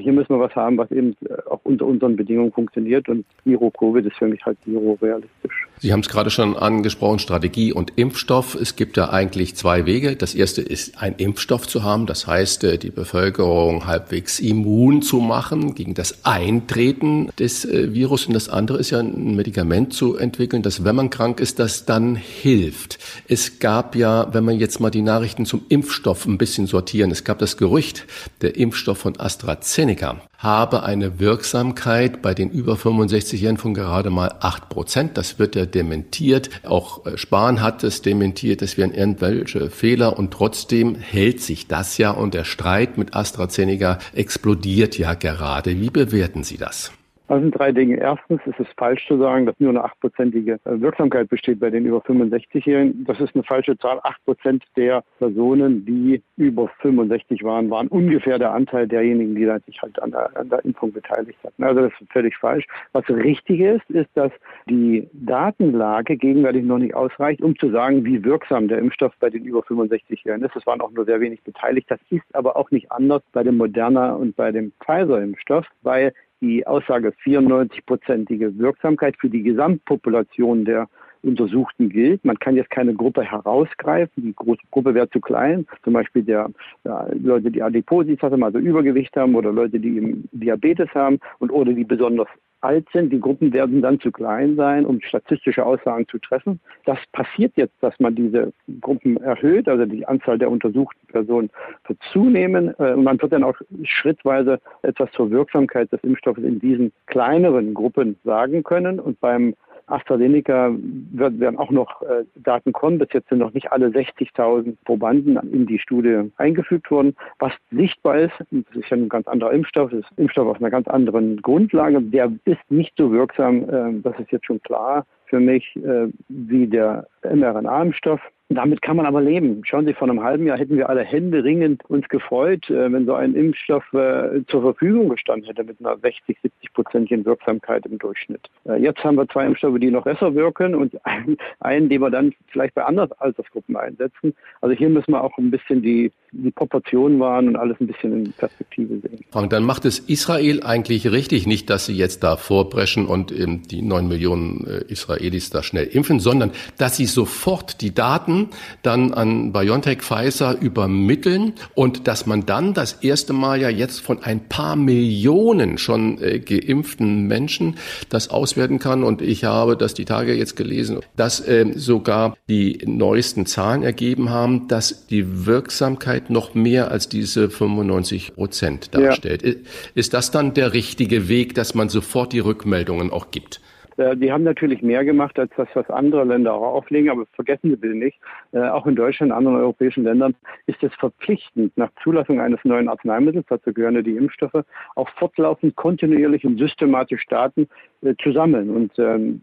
Hier müssen wir was haben, was eben äh, auch unter unseren Bedingungen funktioniert und Zero-Covid ist für mich halt zero realistisch. Sie haben es gerade schon angesprochen, Strategie und Impfstoff. Es gibt ja eigentlich zwei Wege. Das erste ist, einen Impfstoff zu haben, das heißt, äh, die Bevölkerung halbwegs immun zu machen gegen das Eintreten des äh, Virus. Und das andere ist ja ein Medikament zu entwickeln, das, wenn man krank ist, das dann hilft. Es gab ja, wenn man jetzt mal die Nachrichten zum Impfstoff ein bisschen sortieren, es gab das Gerücht, der Impfstoff von AstraZeneca habe eine Wirksamkeit bei den über 65-Jährigen von gerade mal 8 Prozent. Das wird ja dementiert. Auch äh, Spahn hat es dementiert, es wären irgendwelche Fehler und trotzdem hält sich das ja und der Streit mit AstraZeneca explodiert ja gerade. Wie bewerten Sie das? Das sind drei Dinge. Erstens ist es falsch zu sagen, dass nur eine achtprozentige äh, Wirksamkeit besteht bei den über 65-Jährigen. Das ist eine falsche Zahl. Acht Prozent der Personen, die über 65 waren, waren ungefähr der Anteil derjenigen, die sich halt an der, an der Impfung beteiligt hatten. Also das ist völlig falsch. Was richtig ist, ist, dass die Datenlage gegenwärtig noch nicht ausreicht, um zu sagen, wie wirksam der Impfstoff bei den über 65-Jährigen ist. Es waren auch nur sehr wenig beteiligt. Das ist aber auch nicht anders bei dem Moderna und bei dem Pfizer-Impfstoff, weil die Aussage 94-prozentige Wirksamkeit für die Gesamtpopulation der Untersuchten gilt. Man kann jetzt keine Gruppe herausgreifen. Die Gruppe wäre zu klein. Zum Beispiel der, ja, Leute, die Adipositas haben, also Übergewicht haben oder Leute, die Diabetes haben und oder die besonders alt sind. Die Gruppen werden dann zu klein sein, um statistische Aussagen zu treffen. Das passiert jetzt, dass man diese Gruppen erhöht, also die Anzahl der untersuchten Personen wird zunehmen. Äh, und man wird dann auch schrittweise etwas zur Wirksamkeit des Impfstoffes in diesen kleineren Gruppen sagen können. Und beim AstraZeneca wird, werden auch noch äh, Daten kommen. Bis jetzt sind noch nicht alle 60.000 Probanden in die Studie eingefügt worden. Was sichtbar ist, das ist ja ein ganz anderer Impfstoff, das ist ein Impfstoff auf einer ganz anderen Grundlage. Der ist nicht so wirksam, äh, das ist jetzt schon klar für mich, äh, wie der mRNA-Impfstoff. Damit kann man aber leben. Schauen Sie, vor einem halben Jahr hätten wir alle Hände ringend uns gefreut, äh, wenn so ein Impfstoff äh, zur Verfügung gestanden hätte mit einer 60, 70 prozentigen Wirksamkeit im Durchschnitt. Äh, jetzt haben wir zwei Impfstoffe, die noch besser wirken und [laughs] einen, den wir dann vielleicht bei anderen Altersgruppen einsetzen. Also hier müssen wir auch ein bisschen die, die Proportionen wahren und alles ein bisschen in Perspektive sehen. Frank, dann macht es Israel eigentlich richtig, nicht, dass sie jetzt da vorbrechen und die neun Millionen Israelis da schnell impfen, sondern dass sie sofort die Daten Daten dann an BioNTech Pfizer übermitteln und dass man dann das erste Mal ja jetzt von ein paar Millionen schon äh, geimpften Menschen das auswerten kann. Und ich habe das die Tage jetzt gelesen, dass äh, sogar die neuesten Zahlen ergeben haben, dass die Wirksamkeit noch mehr als diese 95 Prozent darstellt. Ja. Ist das dann der richtige Weg, dass man sofort die Rückmeldungen auch gibt? Äh, die haben natürlich mehr gemacht als das, was andere Länder auch auflegen, aber vergessen Sie bitte nicht, äh, auch in Deutschland und anderen europäischen Ländern ist es verpflichtend, nach Zulassung eines neuen Arzneimittels, dazu gehören ja die Impfstoffe, auch fortlaufend, kontinuierlich und systematisch Daten äh, zu sammeln. Und ähm,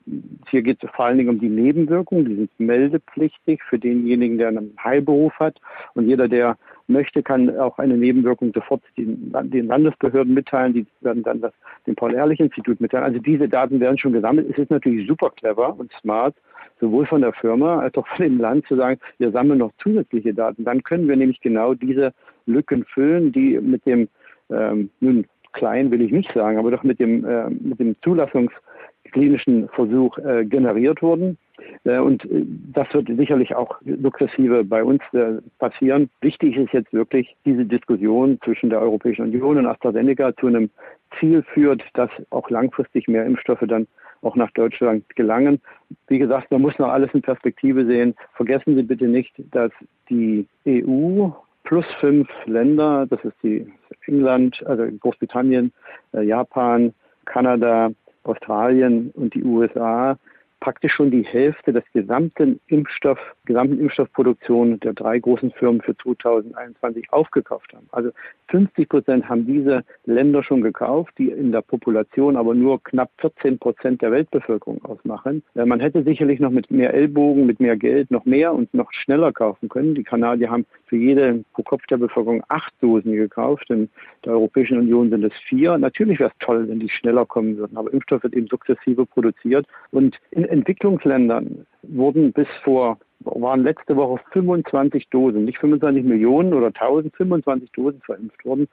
hier geht es vor allen Dingen um die Nebenwirkungen, die sind meldepflichtig für denjenigen, der einen Heilberuf hat. Und jeder, der möchte, kann auch eine Nebenwirkung sofort den, den Landesbehörden mitteilen. Die werden dann das dem Paul-Ehrlich-Institut mitteilen. Also diese Daten werden schon gesammelt. Es ist natürlich super clever und smart, sowohl von der Firma als auch von dem Land zu sagen, wir sammeln noch zusätzliche Daten. Dann können wir nämlich genau diese Lücken füllen, die mit dem, ähm, nun klein will ich nicht sagen, aber doch mit dem, äh, mit dem Zulassungsklinischen Versuch äh, generiert wurden. Äh, und äh, das wird sicherlich auch sukzessive bei uns äh, passieren. Wichtig ist jetzt wirklich diese Diskussion zwischen der Europäischen Union und AstraZeneca zu einem Ziel führt, dass auch langfristig mehr Impfstoffe dann auch nach Deutschland gelangen. Wie gesagt, man muss noch alles in Perspektive sehen. Vergessen Sie bitte nicht, dass die EU plus fünf Länder, das ist die England, also Großbritannien, Japan, Kanada, Australien und die USA, praktisch schon die Hälfte des gesamten Impfstoff, gesamten Impfstoffproduktion der drei großen Firmen für 2021 aufgekauft haben. Also 50 Prozent haben diese Länder schon gekauft, die in der Population aber nur knapp 14 Prozent der Weltbevölkerung ausmachen. Äh, man hätte sicherlich noch mit mehr Ellbogen, mit mehr Geld noch mehr und noch schneller kaufen können. Die Kanadier haben für jede pro Kopf der Bevölkerung acht Dosen gekauft. In der Europäischen Union sind es vier. Natürlich wäre es toll, wenn die schneller kommen würden, aber Impfstoff wird eben sukzessive produziert und in Entwicklungsländern wurden bis vor, waren letzte Woche 25 Dosen, nicht 25 Millionen oder 1000, 25 Dosen verimpft worden.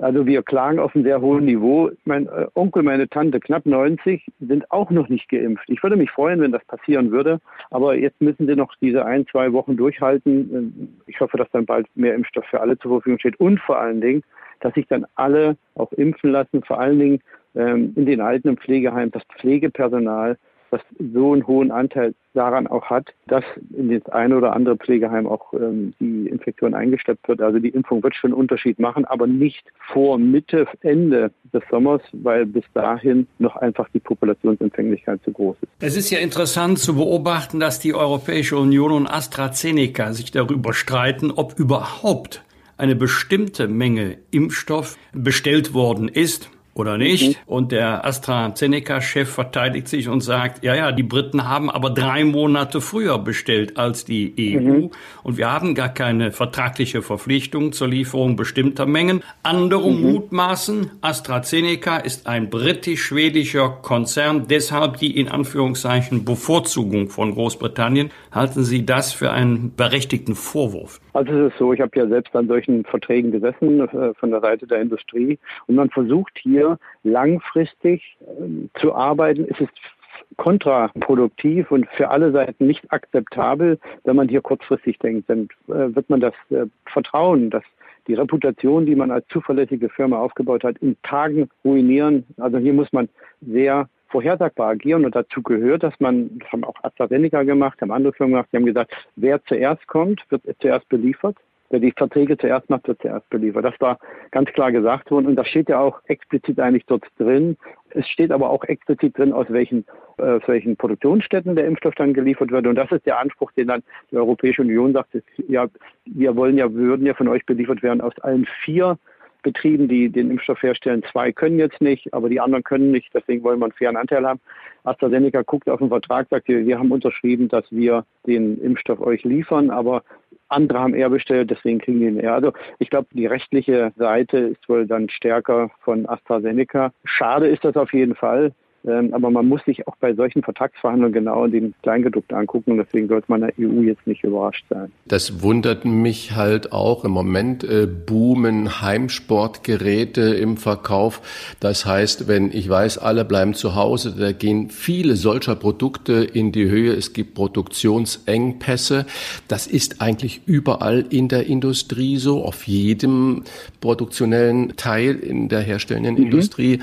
Also wir klagen auf einem sehr hohen Niveau. Mein äh, Onkel, meine Tante, knapp 90, sind auch noch nicht geimpft. Ich würde mich freuen, wenn das passieren würde. Aber jetzt müssen sie noch diese ein, zwei Wochen durchhalten. Ich hoffe, dass dann bald mehr Impfstoff für alle zur Verfügung steht. Und vor allen Dingen, dass sich dann alle auch impfen lassen. Vor allen Dingen ähm, in den Alten- und Pflegeheimen, das Pflegepersonal was so einen hohen Anteil daran auch hat, dass in das eine oder andere Pflegeheim auch ähm, die Infektion eingeschleppt wird. Also die Impfung wird schon einen Unterschied machen, aber nicht vor Mitte, Ende des Sommers, weil bis dahin noch einfach die Populationsempfänglichkeit zu groß ist. Es ist ja interessant zu beobachten, dass die Europäische Union und AstraZeneca sich darüber streiten, ob überhaupt eine bestimmte Menge Impfstoff bestellt worden ist oder nicht. Mhm. Und der AstraZeneca-Chef verteidigt sich und sagt, ja, ja, die Briten haben aber drei Monate früher bestellt als die EU mhm. und wir haben gar keine vertragliche Verpflichtung zur Lieferung bestimmter Mengen. Andere mhm. mutmaßen, AstraZeneca ist ein britisch-schwedischer Konzern, deshalb die in Anführungszeichen Bevorzugung von Großbritannien. Halten Sie das für einen berechtigten Vorwurf? Also es ist so, ich habe ja selbst an solchen Verträgen gesessen äh, von der Seite der Industrie und man versucht hier langfristig äh, zu arbeiten. Es ist kontraproduktiv und für alle Seiten nicht akzeptabel, wenn man hier kurzfristig denkt. Dann äh, wird man das äh, Vertrauen, das die Reputation, die man als zuverlässige Firma aufgebaut hat, in Tagen ruinieren. Also hier muss man sehr vorhersagbar agieren und dazu gehört, dass man, das haben auch AstraZeneca gemacht, haben andere Firmen gemacht, die haben gesagt, wer zuerst kommt, wird zuerst beliefert. Wer die Verträge zuerst macht, wird zuerst beliefert. Das war ganz klar gesagt worden und das steht ja auch explizit eigentlich dort drin. Es steht aber auch explizit drin, aus welchen, äh, aus welchen Produktionsstätten der Impfstoff dann geliefert wird. Und das ist der Anspruch, den dann die Europäische Union sagt, ja, wir wollen ja, würden ja von euch beliefert werden aus allen vier Betrieben, die den Impfstoff herstellen. Zwei können jetzt nicht, aber die anderen können nicht. Deswegen wollen wir einen fairen Anteil haben. AstraZeneca guckt auf den Vertrag, sagt, wir, haben unterschrieben, dass wir den Impfstoff euch liefern, aber andere haben eher bestellt, deswegen kriegen die ihn eher. Also ich glaube, die rechtliche Seite ist wohl dann stärker von AstraZeneca. Schade ist das auf jeden Fall. Ähm, aber man muss sich auch bei solchen Vertragsverhandlungen genau den Kleingedruckten angucken. Und deswegen sollte man der EU jetzt nicht überrascht sein. Das wundert mich halt auch. Im Moment äh, boomen Heimsportgeräte im Verkauf. Das heißt, wenn ich weiß, alle bleiben zu Hause, da gehen viele solcher Produkte in die Höhe. Es gibt Produktionsengpässe. Das ist eigentlich überall in der Industrie so, auf jedem produktionellen Teil in der herstellenden mhm. Industrie.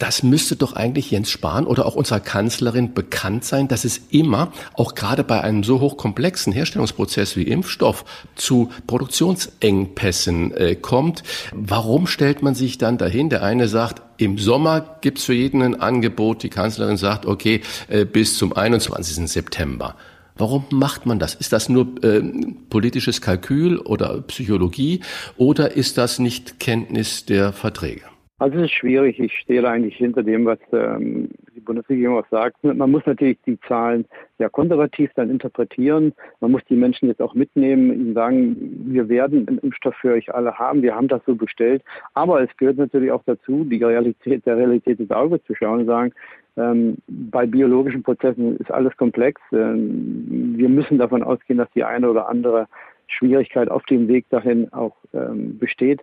Das müsste doch eigentlich Jens Spahn oder auch unserer Kanzlerin bekannt sein, dass es immer, auch gerade bei einem so hochkomplexen Herstellungsprozess wie Impfstoff, zu Produktionsengpässen äh, kommt. Warum stellt man sich dann dahin? Der eine sagt, im Sommer gibt's für jeden ein Angebot. Die Kanzlerin sagt, okay, äh, bis zum 21. September. Warum macht man das? Ist das nur äh, politisches Kalkül oder Psychologie oder ist das nicht Kenntnis der Verträge? Also es ist schwierig. Ich stehe da eigentlich hinter dem, was ähm, die Bundesregierung auch sagt. Man muss natürlich die Zahlen sehr konservativ dann interpretieren. Man muss die Menschen jetzt auch mitnehmen, ihnen sagen, wir werden einen Impfstoff für euch alle haben. Wir haben das so bestellt. Aber es gehört natürlich auch dazu, die Realität der Realität ins Auge zu schauen und sagen, ähm, bei biologischen Prozessen ist alles komplex. Ähm, wir müssen davon ausgehen, dass die eine oder andere Schwierigkeit auf dem Weg dahin auch ähm, besteht.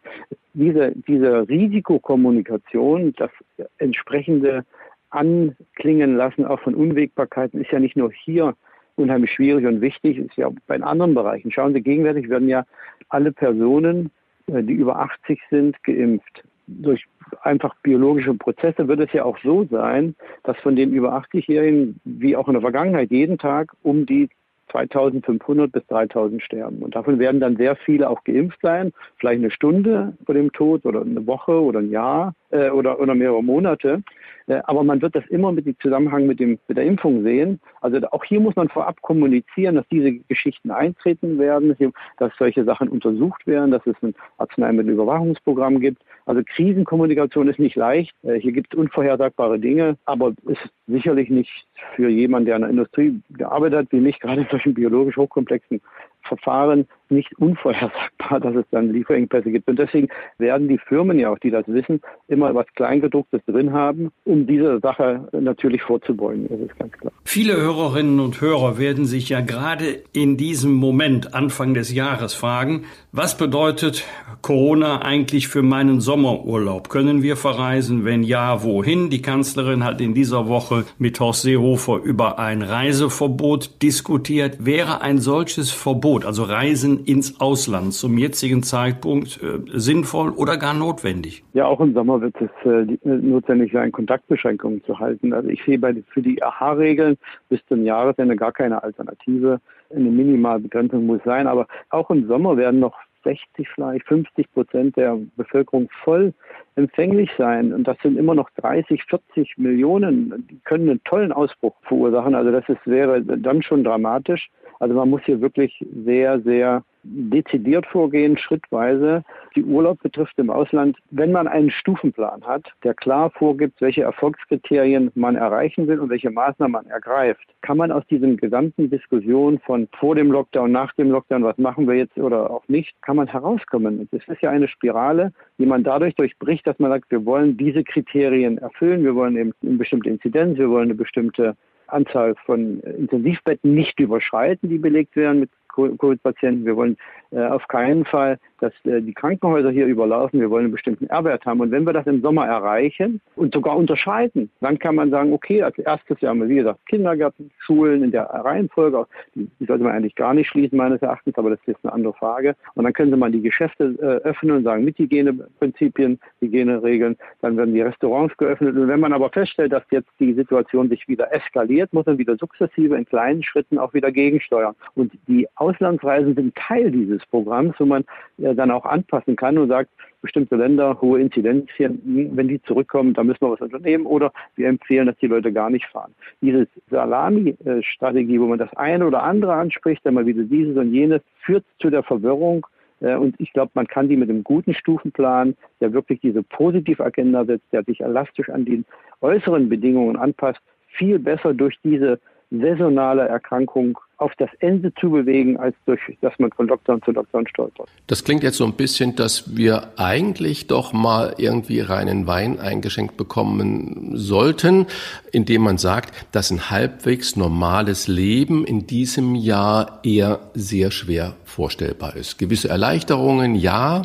Diese, diese Risikokommunikation, das entsprechende Anklingen lassen auch von Unwägbarkeiten ist ja nicht nur hier unheimlich schwierig und wichtig, ist ja auch bei anderen Bereichen. Schauen Sie, gegenwärtig werden ja alle Personen, äh, die über 80 sind, geimpft. Durch einfach biologische Prozesse wird es ja auch so sein, dass von den über 80-Jährigen, wie auch in der Vergangenheit, jeden Tag um die 2500 bis 3000 sterben. Und davon werden dann sehr viele auch geimpft sein, vielleicht eine Stunde vor dem Tod oder eine Woche oder ein Jahr äh, oder, oder mehrere Monate. Äh, aber man wird das immer mit dem Zusammenhang mit, dem, mit der Impfung sehen. Also auch hier muss man vorab kommunizieren, dass diese Geschichten eintreten werden, dass solche Sachen untersucht werden, dass es ein Arzneimittelüberwachungsprogramm gibt. Also Krisenkommunikation ist nicht leicht. Äh, hier gibt es unvorhersagbare Dinge, aber ist sicherlich nicht für jemanden, der in der Industrie gearbeitet hat, wie mich, [laughs] gerade in solchen biologisch hochkomplexen Verfahren nicht unvorhersagbar, [laughs] dass es dann Lieferengpässe gibt. Und deswegen werden die Firmen ja auch, die das wissen, immer was Kleingedrucktes drin haben, um diese Sache natürlich vorzubeugen. Das ist ganz klar. Viele Hörerinnen und Hörer werden sich ja gerade in diesem Moment, Anfang des Jahres, fragen, was bedeutet Corona eigentlich für meinen Sommerurlaub? Können wir verreisen? Wenn ja, wohin? Die Kanzlerin hat in dieser Woche mit Horst Seehofer über ein Reiseverbot diskutiert. Wäre ein solches Verbot, also Reisen ins Ausland, zum jetzigen Zeitpunkt äh, sinnvoll oder gar notwendig? Ja, auch im Sommer wird es äh, notwendig sein, Kontaktbeschränkungen zu halten. Also ich sehe bei, für die AHA-Regeln bis zum Jahresende gar keine Alternative. Eine Minimalbegrenzung muss sein, aber auch im Sommer werden noch 60, vielleicht 50 Prozent der Bevölkerung voll empfänglich sein. Und das sind immer noch 30, 40 Millionen. Die können einen tollen Ausbruch verursachen. Also das ist, wäre dann schon dramatisch. Also man muss hier wirklich sehr, sehr dezidiert vorgehen, schrittweise. Die Urlaub betrifft im Ausland, wenn man einen Stufenplan hat, der klar vorgibt, welche Erfolgskriterien man erreichen will und welche Maßnahmen man ergreift, kann man aus diesen gesamten Diskussionen von vor dem Lockdown, nach dem Lockdown, was machen wir jetzt oder auch nicht, kann man herauskommen. Es ist ja eine Spirale, die man dadurch durchbricht, dass man sagt, wir wollen diese Kriterien erfüllen, wir wollen eben eine bestimmte Inzidenz, wir wollen eine bestimmte Anzahl von Intensivbetten nicht überschreiten, die belegt werden mit Covid-Patienten. Wir wollen äh, auf keinen Fall, dass äh, die Krankenhäuser hier überlaufen. Wir wollen einen bestimmten R-Wert haben. Und wenn wir das im Sommer erreichen und sogar unterscheiden, dann kann man sagen, okay, als erstes haben wir, wie gesagt, Kindergärten, Schulen in der Reihenfolge. Die, die sollte man eigentlich gar nicht schließen, meines Erachtens, aber das ist eine andere Frage. Und dann könnte man die Geschäfte äh, öffnen und sagen, mit Hygieneprinzipien, Hygieneregeln, dann werden die Restaurants geöffnet. Und wenn man aber feststellt, dass jetzt die Situation sich wieder eskaliert, muss man wieder sukzessive in kleinen Schritten auch wieder gegensteuern. Und die Auslandsreisen sind Teil dieses Programms, wo man ja dann auch anpassen kann und sagt, bestimmte Länder, hohe Inzidenzien, wenn die zurückkommen, da müssen wir was unternehmen oder wir empfehlen, dass die Leute gar nicht fahren. Diese Salami-Strategie, wo man das eine oder andere anspricht, dann mal wieder dieses und jenes, führt zu der Verwirrung. Äh, und ich glaube, man kann die mit einem guten Stufenplan, der wirklich diese Positivagenda setzt, der sich elastisch an die äußeren Bedingungen anpasst, viel besser durch diese saisonale Erkrankung auf das Ende zu bewegen, als durch, dass man von Lockdown zu Lockdown stolpert. Das klingt jetzt so ein bisschen, dass wir eigentlich doch mal irgendwie reinen Wein eingeschenkt bekommen sollten, indem man sagt, dass ein halbwegs normales Leben in diesem Jahr eher sehr schwer vorstellbar ist. Gewisse Erleichterungen ja,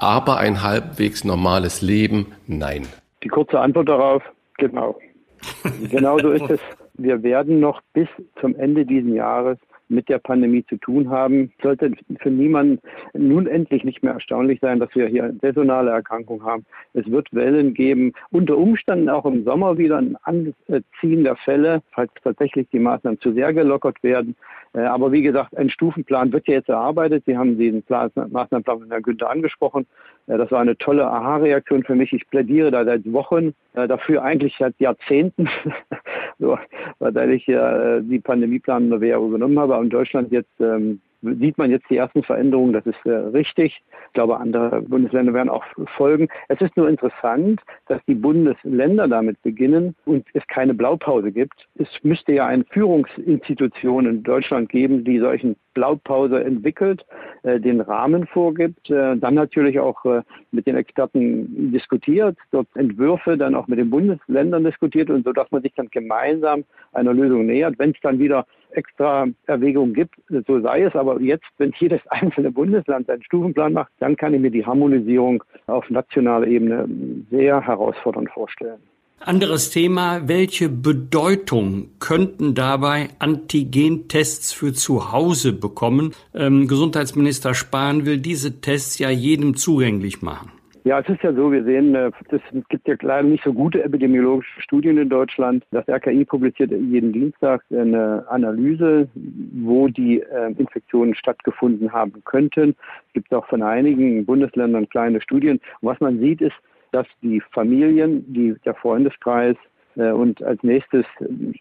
aber ein halbwegs normales Leben nein. Die kurze Antwort darauf, genau. [laughs] genau so ist es wir werden noch bis zum Ende dieses Jahres mit der Pandemie zu tun haben. Sollte für niemanden nun endlich nicht mehr erstaunlich sein, dass wir hier saisonale Erkrankung haben. Es wird Wellen geben, unter Umständen auch im Sommer wieder ein Anziehen der Fälle, falls tatsächlich die Maßnahmen zu sehr gelockert werden. Äh, aber wie gesagt, ein Stufenplan wird ja jetzt erarbeitet. Sie haben diesen Maßnahmenplan von Herrn Günther angesprochen. Äh, das war eine tolle Aha-Reaktion für mich. Ich plädiere da seit Wochen äh, dafür, eigentlich seit Jahrzehnten, [laughs] so, weil ich ja die Pandemieplan der WHO übernommen habe. In Deutschland jetzt ähm, sieht man jetzt die ersten Veränderungen. Das ist äh, richtig. Ich glaube, andere Bundesländer werden auch folgen. Es ist nur interessant, dass die Bundesländer damit beginnen und es keine Blaupause gibt. Es müsste ja eine Führungsinstitution in Deutschland geben, die solchen Blaupause entwickelt, äh, den Rahmen vorgibt, äh, dann natürlich auch äh, mit den Experten diskutiert, dort Entwürfe dann auch mit den Bundesländern diskutiert und so, dass man sich dann gemeinsam einer Lösung nähert. Wenn es dann wieder extra Erwägungen gibt, so sei es. Aber jetzt, wenn jedes [laughs] einzelne Bundesland seinen Stufenplan macht, dann kann ich mir die Harmonisierung auf nationaler Ebene sehr herausfordernd vorstellen. Anderes Thema, welche Bedeutung könnten dabei Antigentests für zu Hause bekommen? Ähm, Gesundheitsminister Spahn will diese Tests ja jedem zugänglich machen. Ja, es ist ja so, wir sehen, äh, es gibt ja leider nicht so gute epidemiologische Studien in Deutschland. Das RKI publiziert jeden Dienstag eine Analyse, wo die äh, Infektionen stattgefunden haben könnten. Es gibt auch von einigen Bundesländern kleine Studien. Und was man sieht, ist, dass die Familien, die, der Freundeskreis äh, und als nächstes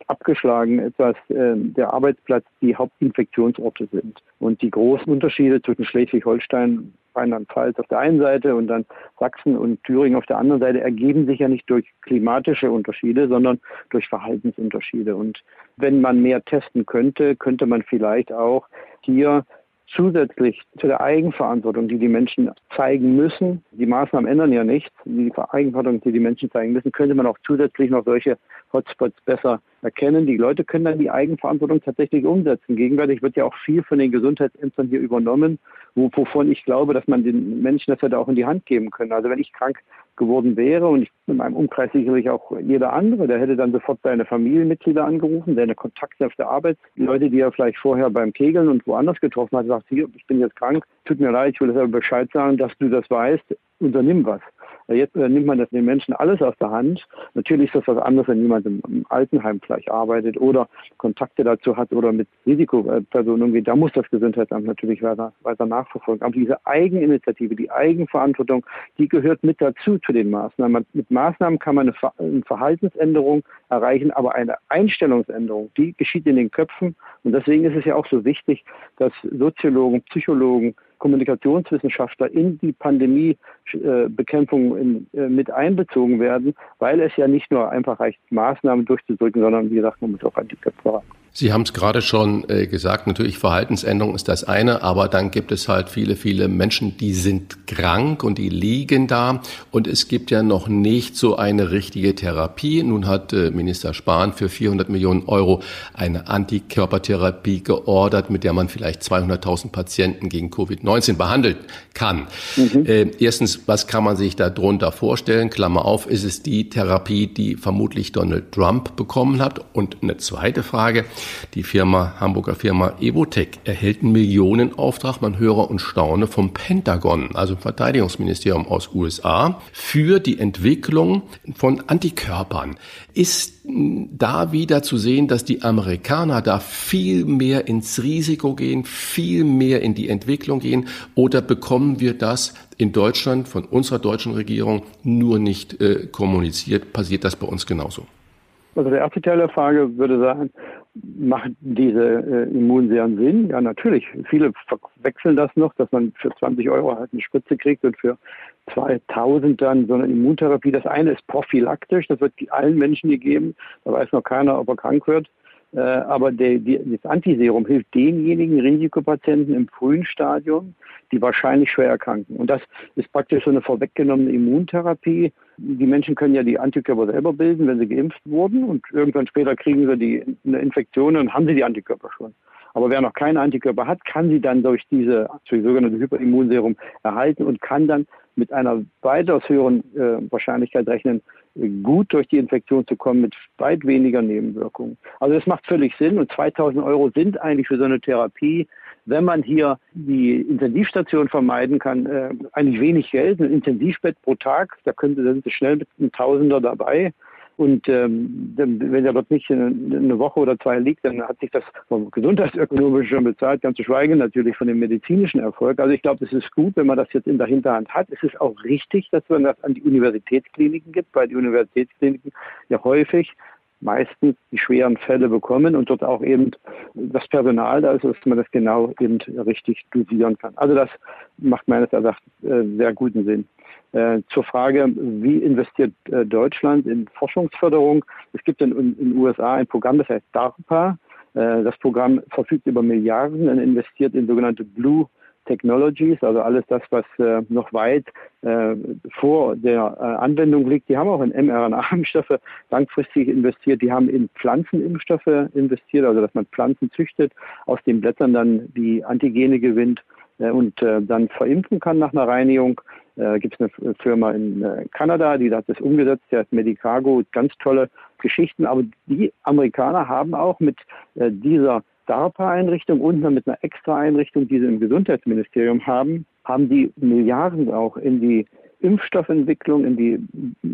abgeschlagen etwas der Arbeitsplatz die Hauptinfektionsorte sind. Und die großen Unterschiede zwischen Schleswig-Holstein Rheinland-Pfalz auf der einen Seite und dann Sachsen und Thüringen auf der anderen Seite ergeben sich ja nicht durch klimatische Unterschiede, sondern durch Verhaltensunterschiede. Und wenn man mehr testen könnte, könnte man vielleicht auch hier zusätzlich zu der Eigenverantwortung, die die Menschen zeigen müssen, die Maßnahmen ändern ja nichts, die Eigenverantwortung, die die Menschen zeigen müssen, könnte man auch zusätzlich noch solche Hotspots besser erkennen. Die Leute können dann die Eigenverantwortung tatsächlich umsetzen. Gegenwärtig wird ja auch viel von den Gesundheitsämtern hier übernommen, wovon ich glaube, dass man den Menschen das hätte auch in die Hand geben können. Also wenn ich krank geworden wäre und ich in meinem Umkreis sicherlich auch jeder andere, der hätte dann sofort seine Familienmitglieder angerufen, seine Kontakte auf der Arbeit, die Leute, die er vielleicht vorher beim Kegeln und woanders getroffen hat, sagt, hier, ich bin jetzt krank, tut mir leid, ich will das aber Bescheid sagen, dass du das weißt, unternimm was. Jetzt äh, nimmt man das den Menschen alles aus der Hand. Natürlich ist das was anderes, wenn jemand im, im Altenheim vielleicht arbeitet oder Kontakte dazu hat oder mit Risikopersonen umgeht. Da muss das Gesundheitsamt natürlich weiter, weiter nachverfolgen. Aber diese Eigeninitiative, die Eigenverantwortung, die gehört mit dazu zu den Maßnahmen. Mit Maßnahmen kann man eine Verhaltensänderung erreichen, aber eine Einstellungsänderung, die geschieht in den Köpfen. Und deswegen ist es ja auch so wichtig, dass Soziologen, Psychologen, Kommunikationswissenschaftler in die Pandemiebekämpfung äh, mit einbezogen werden, weil es ja nicht nur einfach reicht, Maßnahmen durchzudrücken, sondern wie gesagt, man muss auch an die Köpfe ran. Sie haben es gerade schon äh, gesagt, natürlich Verhaltensänderung ist das eine, aber dann gibt es halt viele, viele Menschen, die sind krank und die liegen da und es gibt ja noch nicht so eine richtige Therapie. Nun hat äh, Minister Spahn für 400 Millionen Euro eine Antikörpertherapie geordert, mit der man vielleicht 200.000 Patienten gegen Covid-19 behandeln kann. Mhm. Äh, erstens, was kann man sich darunter vorstellen? Klammer auf, ist es die Therapie, die vermutlich Donald Trump bekommen hat? Und eine zweite Frage, die Firma, Hamburger Firma Evotech erhält einen Millionenauftrag, man höre und staune, vom Pentagon, also Verteidigungsministerium aus USA, für die Entwicklung von Antikörpern. Ist da wieder zu sehen, dass die Amerikaner da viel mehr ins Risiko gehen, viel mehr in die Entwicklung gehen? Oder bekommen wir das in Deutschland von unserer deutschen Regierung nur nicht äh, kommuniziert? Passiert das bei uns genauso? Also der erste Teil der Frage würde sagen, macht diese äh, Immunserien Sinn? Ja, natürlich. Viele verwechseln das noch, dass man für 20 Euro halt eine Spritze kriegt und für 2000 dann so eine Immuntherapie. Das eine ist prophylaktisch, das wird allen Menschen gegeben. Da weiß noch keiner, ob er krank wird. Äh, aber das Antiserum hilft denjenigen Risikopatienten im frühen Stadium, die wahrscheinlich schwer erkranken. Und das ist praktisch so eine vorweggenommene Immuntherapie. Die Menschen können ja die Antikörper selber bilden, wenn sie geimpft wurden. Und irgendwann später kriegen sie die, eine Infektion und haben sie die Antikörper schon. Aber wer noch keine Antikörper hat, kann sie dann durch diese sogenannte Hyperimmunserum erhalten und kann dann mit einer weitaus höheren äh, Wahrscheinlichkeit rechnen, gut durch die Infektion zu kommen mit weit weniger Nebenwirkungen. Also das macht völlig Sinn und 2000 Euro sind eigentlich für so eine Therapie, wenn man hier die Intensivstation vermeiden kann, äh, eigentlich wenig Geld, ein Intensivbett pro Tag, da könnte, sind Sie schnell mit einem Tausender dabei. Und ähm, wenn er dort nicht eine, Woche oder zwei liegt, dann hat sich das vom gesundheitsökonomischen schon bezahlt, ganz zu schweigen natürlich von dem medizinischen Erfolg. Also ich glaube, es ist gut, wenn man das jetzt in der Hinterhand hat. Es ist auch richtig, dass man das an die Universitätskliniken gibt, weil die Universitätskliniken ja häufig meistens die schweren Fälle bekommen und dort auch eben das Personal da ist, dass man das genau eben richtig dosieren kann. Also das macht meines Erachtens äh, sehr guten Sinn. Äh, zur Frage, wie investiert äh, Deutschland in Forschungsförderung? Es gibt in den USA ein Programm, das heißt DARPA. Äh, das Programm verfügt über Milliarden und investiert in sogenannte Blue Technologies, also alles das, was noch weit vor der Anwendung liegt. Die haben auch in mRNA-Impfstoffe langfristig investiert. Die haben in Pflanzenimpfstoffe investiert, also dass man Pflanzen züchtet, aus den Blättern dann die Antigene gewinnt und dann verimpfen kann nach einer Reinigung äh, gibt es eine Firma in äh, Kanada, die hat das umgesetzt, der hat Medicago, ganz tolle Geschichten. Aber die Amerikaner haben auch mit äh, dieser DARPA-Einrichtung und mit einer extra Einrichtung, die sie im Gesundheitsministerium haben, haben die Milliarden auch in die Impfstoffentwicklung, in die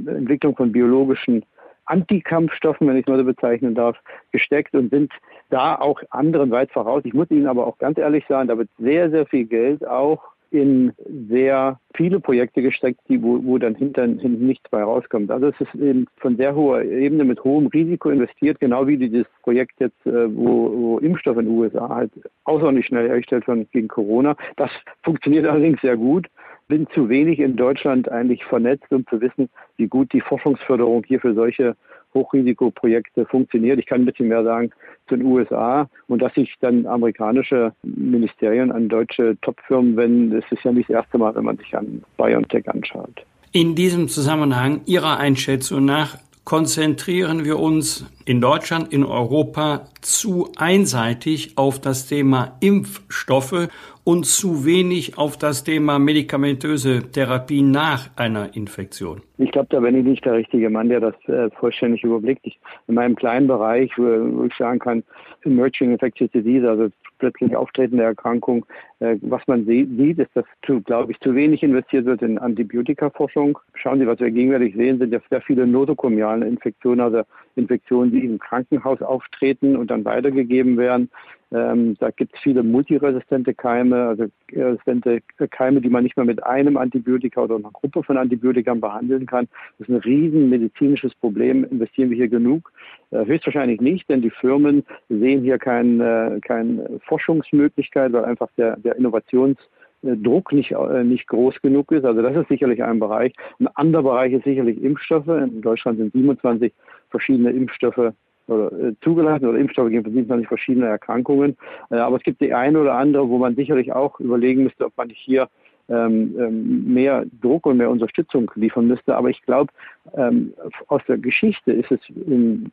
Entwicklung von biologischen Antikampfstoffen, wenn ich es mal so bezeichnen darf, gesteckt und sind da auch anderen weit voraus. Ich muss Ihnen aber auch ganz ehrlich sagen, da wird sehr, sehr viel Geld auch in sehr viele Projekte gesteckt, die, wo, wo dann hinten nichts bei rauskommt. Also es ist eben von sehr hoher Ebene mit hohem Risiko investiert, genau wie dieses Projekt jetzt, äh, wo, wo Impfstoff in den USA halt außerordentlich schnell hergestellt wird gegen Corona. Das funktioniert [laughs] allerdings sehr gut. Bin zu wenig in Deutschland eigentlich vernetzt, um zu wissen, wie gut die Forschungsförderung hier für solche Hochrisikoprojekte funktioniert. Ich kann ein bisschen mehr sagen zu den USA und dass sich dann amerikanische Ministerien an deutsche Topfirmen wenden, das ist ja nicht das erste Mal, wenn man sich an BioNTech anschaut. In diesem Zusammenhang Ihrer Einschätzung nach konzentrieren wir uns in Deutschland, in Europa zu einseitig auf das Thema Impfstoffe und zu wenig auf das Thema medikamentöse Therapie nach einer Infektion? Ich glaube, da bin ich nicht der richtige Mann, der das äh, vollständig überblickt. Ich, in meinem kleinen Bereich, wo, ich sagen kann, Emerging Infectious Disease, also plötzlich auftretende Erkrankung, äh, was man sieht, ist, dass, glaube ich, zu wenig investiert wird in Antibiotikaforschung. Schauen Sie, was wir gegenwärtig sehen, sind ja sehr viele nosokomiale Infektionen, also Infektionen, die im Krankenhaus auftreten und dann weitergegeben werden. Ähm, da gibt es viele multiresistente Keime, also resistente Keime, die man nicht mehr mit einem Antibiotika oder einer Gruppe von Antibiotika behandeln kann. Das ist ein riesen medizinisches Problem. Investieren wir hier genug? Äh, höchstwahrscheinlich nicht, denn die Firmen sehen hier keine äh, kein Forschungsmöglichkeit, weil einfach der, der Innovationsdruck nicht, äh, nicht groß genug ist. Also das ist sicherlich ein Bereich. Ein anderer Bereich ist sicherlich Impfstoffe. In Deutschland sind 27 verschiedene Impfstoffe oder, äh, zugelassen oder Impfstoffe gegen 27 verschiedene Erkrankungen. Äh, aber es gibt die eine oder andere, wo man sicherlich auch überlegen müsste, ob man hier ähm, ähm, mehr Druck und mehr Unterstützung liefern müsste. Aber ich glaube, ähm, aus der Geschichte ist es in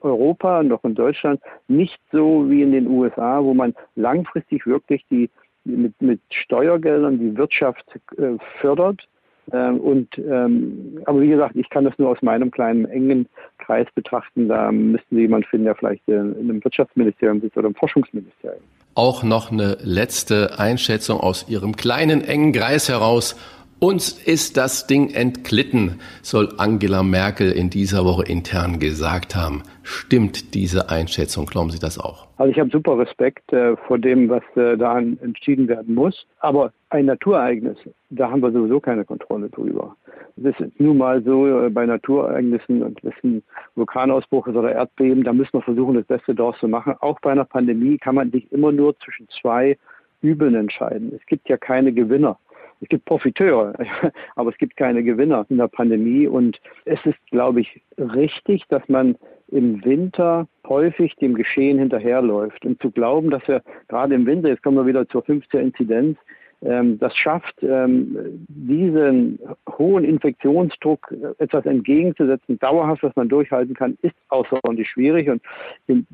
Europa und auch in Deutschland nicht so wie in den USA, wo man langfristig wirklich die mit, mit Steuergeldern die Wirtschaft äh, fördert ähm, und, ähm, aber wie gesagt, ich kann das nur aus meinem kleinen, engen Kreis betrachten. Da müssten Sie jemanden finden, der vielleicht in einem Wirtschaftsministerium sitzt oder im Forschungsministerium. Auch noch eine letzte Einschätzung aus Ihrem kleinen, engen Kreis heraus. Uns ist das Ding entglitten, soll Angela Merkel in dieser Woche intern gesagt haben. Stimmt diese Einschätzung? Glauben Sie das auch? Also ich habe super Respekt äh, vor dem, was äh, da entschieden werden muss. Aber ein Naturereignis, da haben wir sowieso keine Kontrolle drüber. Es ist nun mal so äh, bei Naturereignissen, und es ein Vulkanausbruch ist oder Erdbeben, da müssen wir versuchen, das Beste daraus zu machen. Auch bei einer Pandemie kann man sich immer nur zwischen zwei Übeln entscheiden. Es gibt ja keine Gewinner. Es gibt Profiteure, [laughs] aber es gibt keine Gewinner in der Pandemie. Und es ist, glaube ich, richtig, dass man im Winter häufig dem Geschehen hinterherläuft. Und zu glauben, dass wir gerade im Winter, jetzt kommen wir wieder zur 15 Inzidenz, ähm, das schafft, ähm, diesen hohen Infektionsdruck etwas entgegenzusetzen, dauerhaft, was man durchhalten kann, ist außerordentlich schwierig. Und in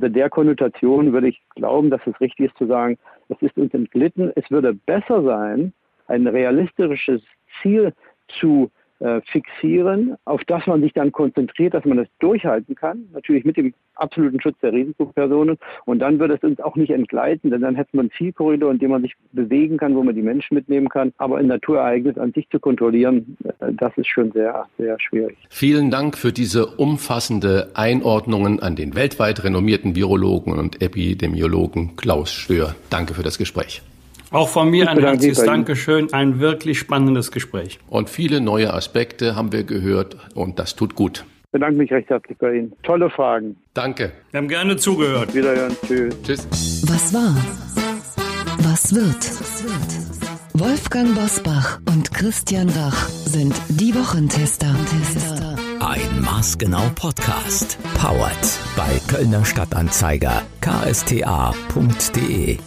der Konnotation würde ich glauben, dass es richtig ist zu sagen, es ist uns entglitten. Es würde besser sein, ein realistisches Ziel zu äh, fixieren, auf das man sich dann konzentriert, dass man das durchhalten kann, natürlich mit dem absoluten Schutz der Risikopersonen. Und dann würde es uns auch nicht entgleiten, denn dann hätte man einen Zielkorridor, in dem man sich bewegen kann, wo man die Menschen mitnehmen kann. Aber ein Naturereignis an sich zu kontrollieren, äh, das ist schon sehr, sehr schwierig. Vielen Dank für diese umfassende Einordnungen an den weltweit renommierten Virologen und Epidemiologen Klaus Stör. Danke für das Gespräch. Auch von mir ein herzliches Dankeschön. Ein wirklich spannendes Gespräch. Und viele neue Aspekte haben wir gehört und das tut gut. Ich bedanke mich recht herzlich bei Ihnen. Tolle Fragen. Danke. Wir haben gerne zugehört. Wiederhören. Tschüss. Tschüss. Was war? Was wird? Wolfgang Bosbach und Christian Rach sind die Wochentester. Ein Maßgenau Podcast. Powered bei Kölner Stadtanzeiger ksta.de.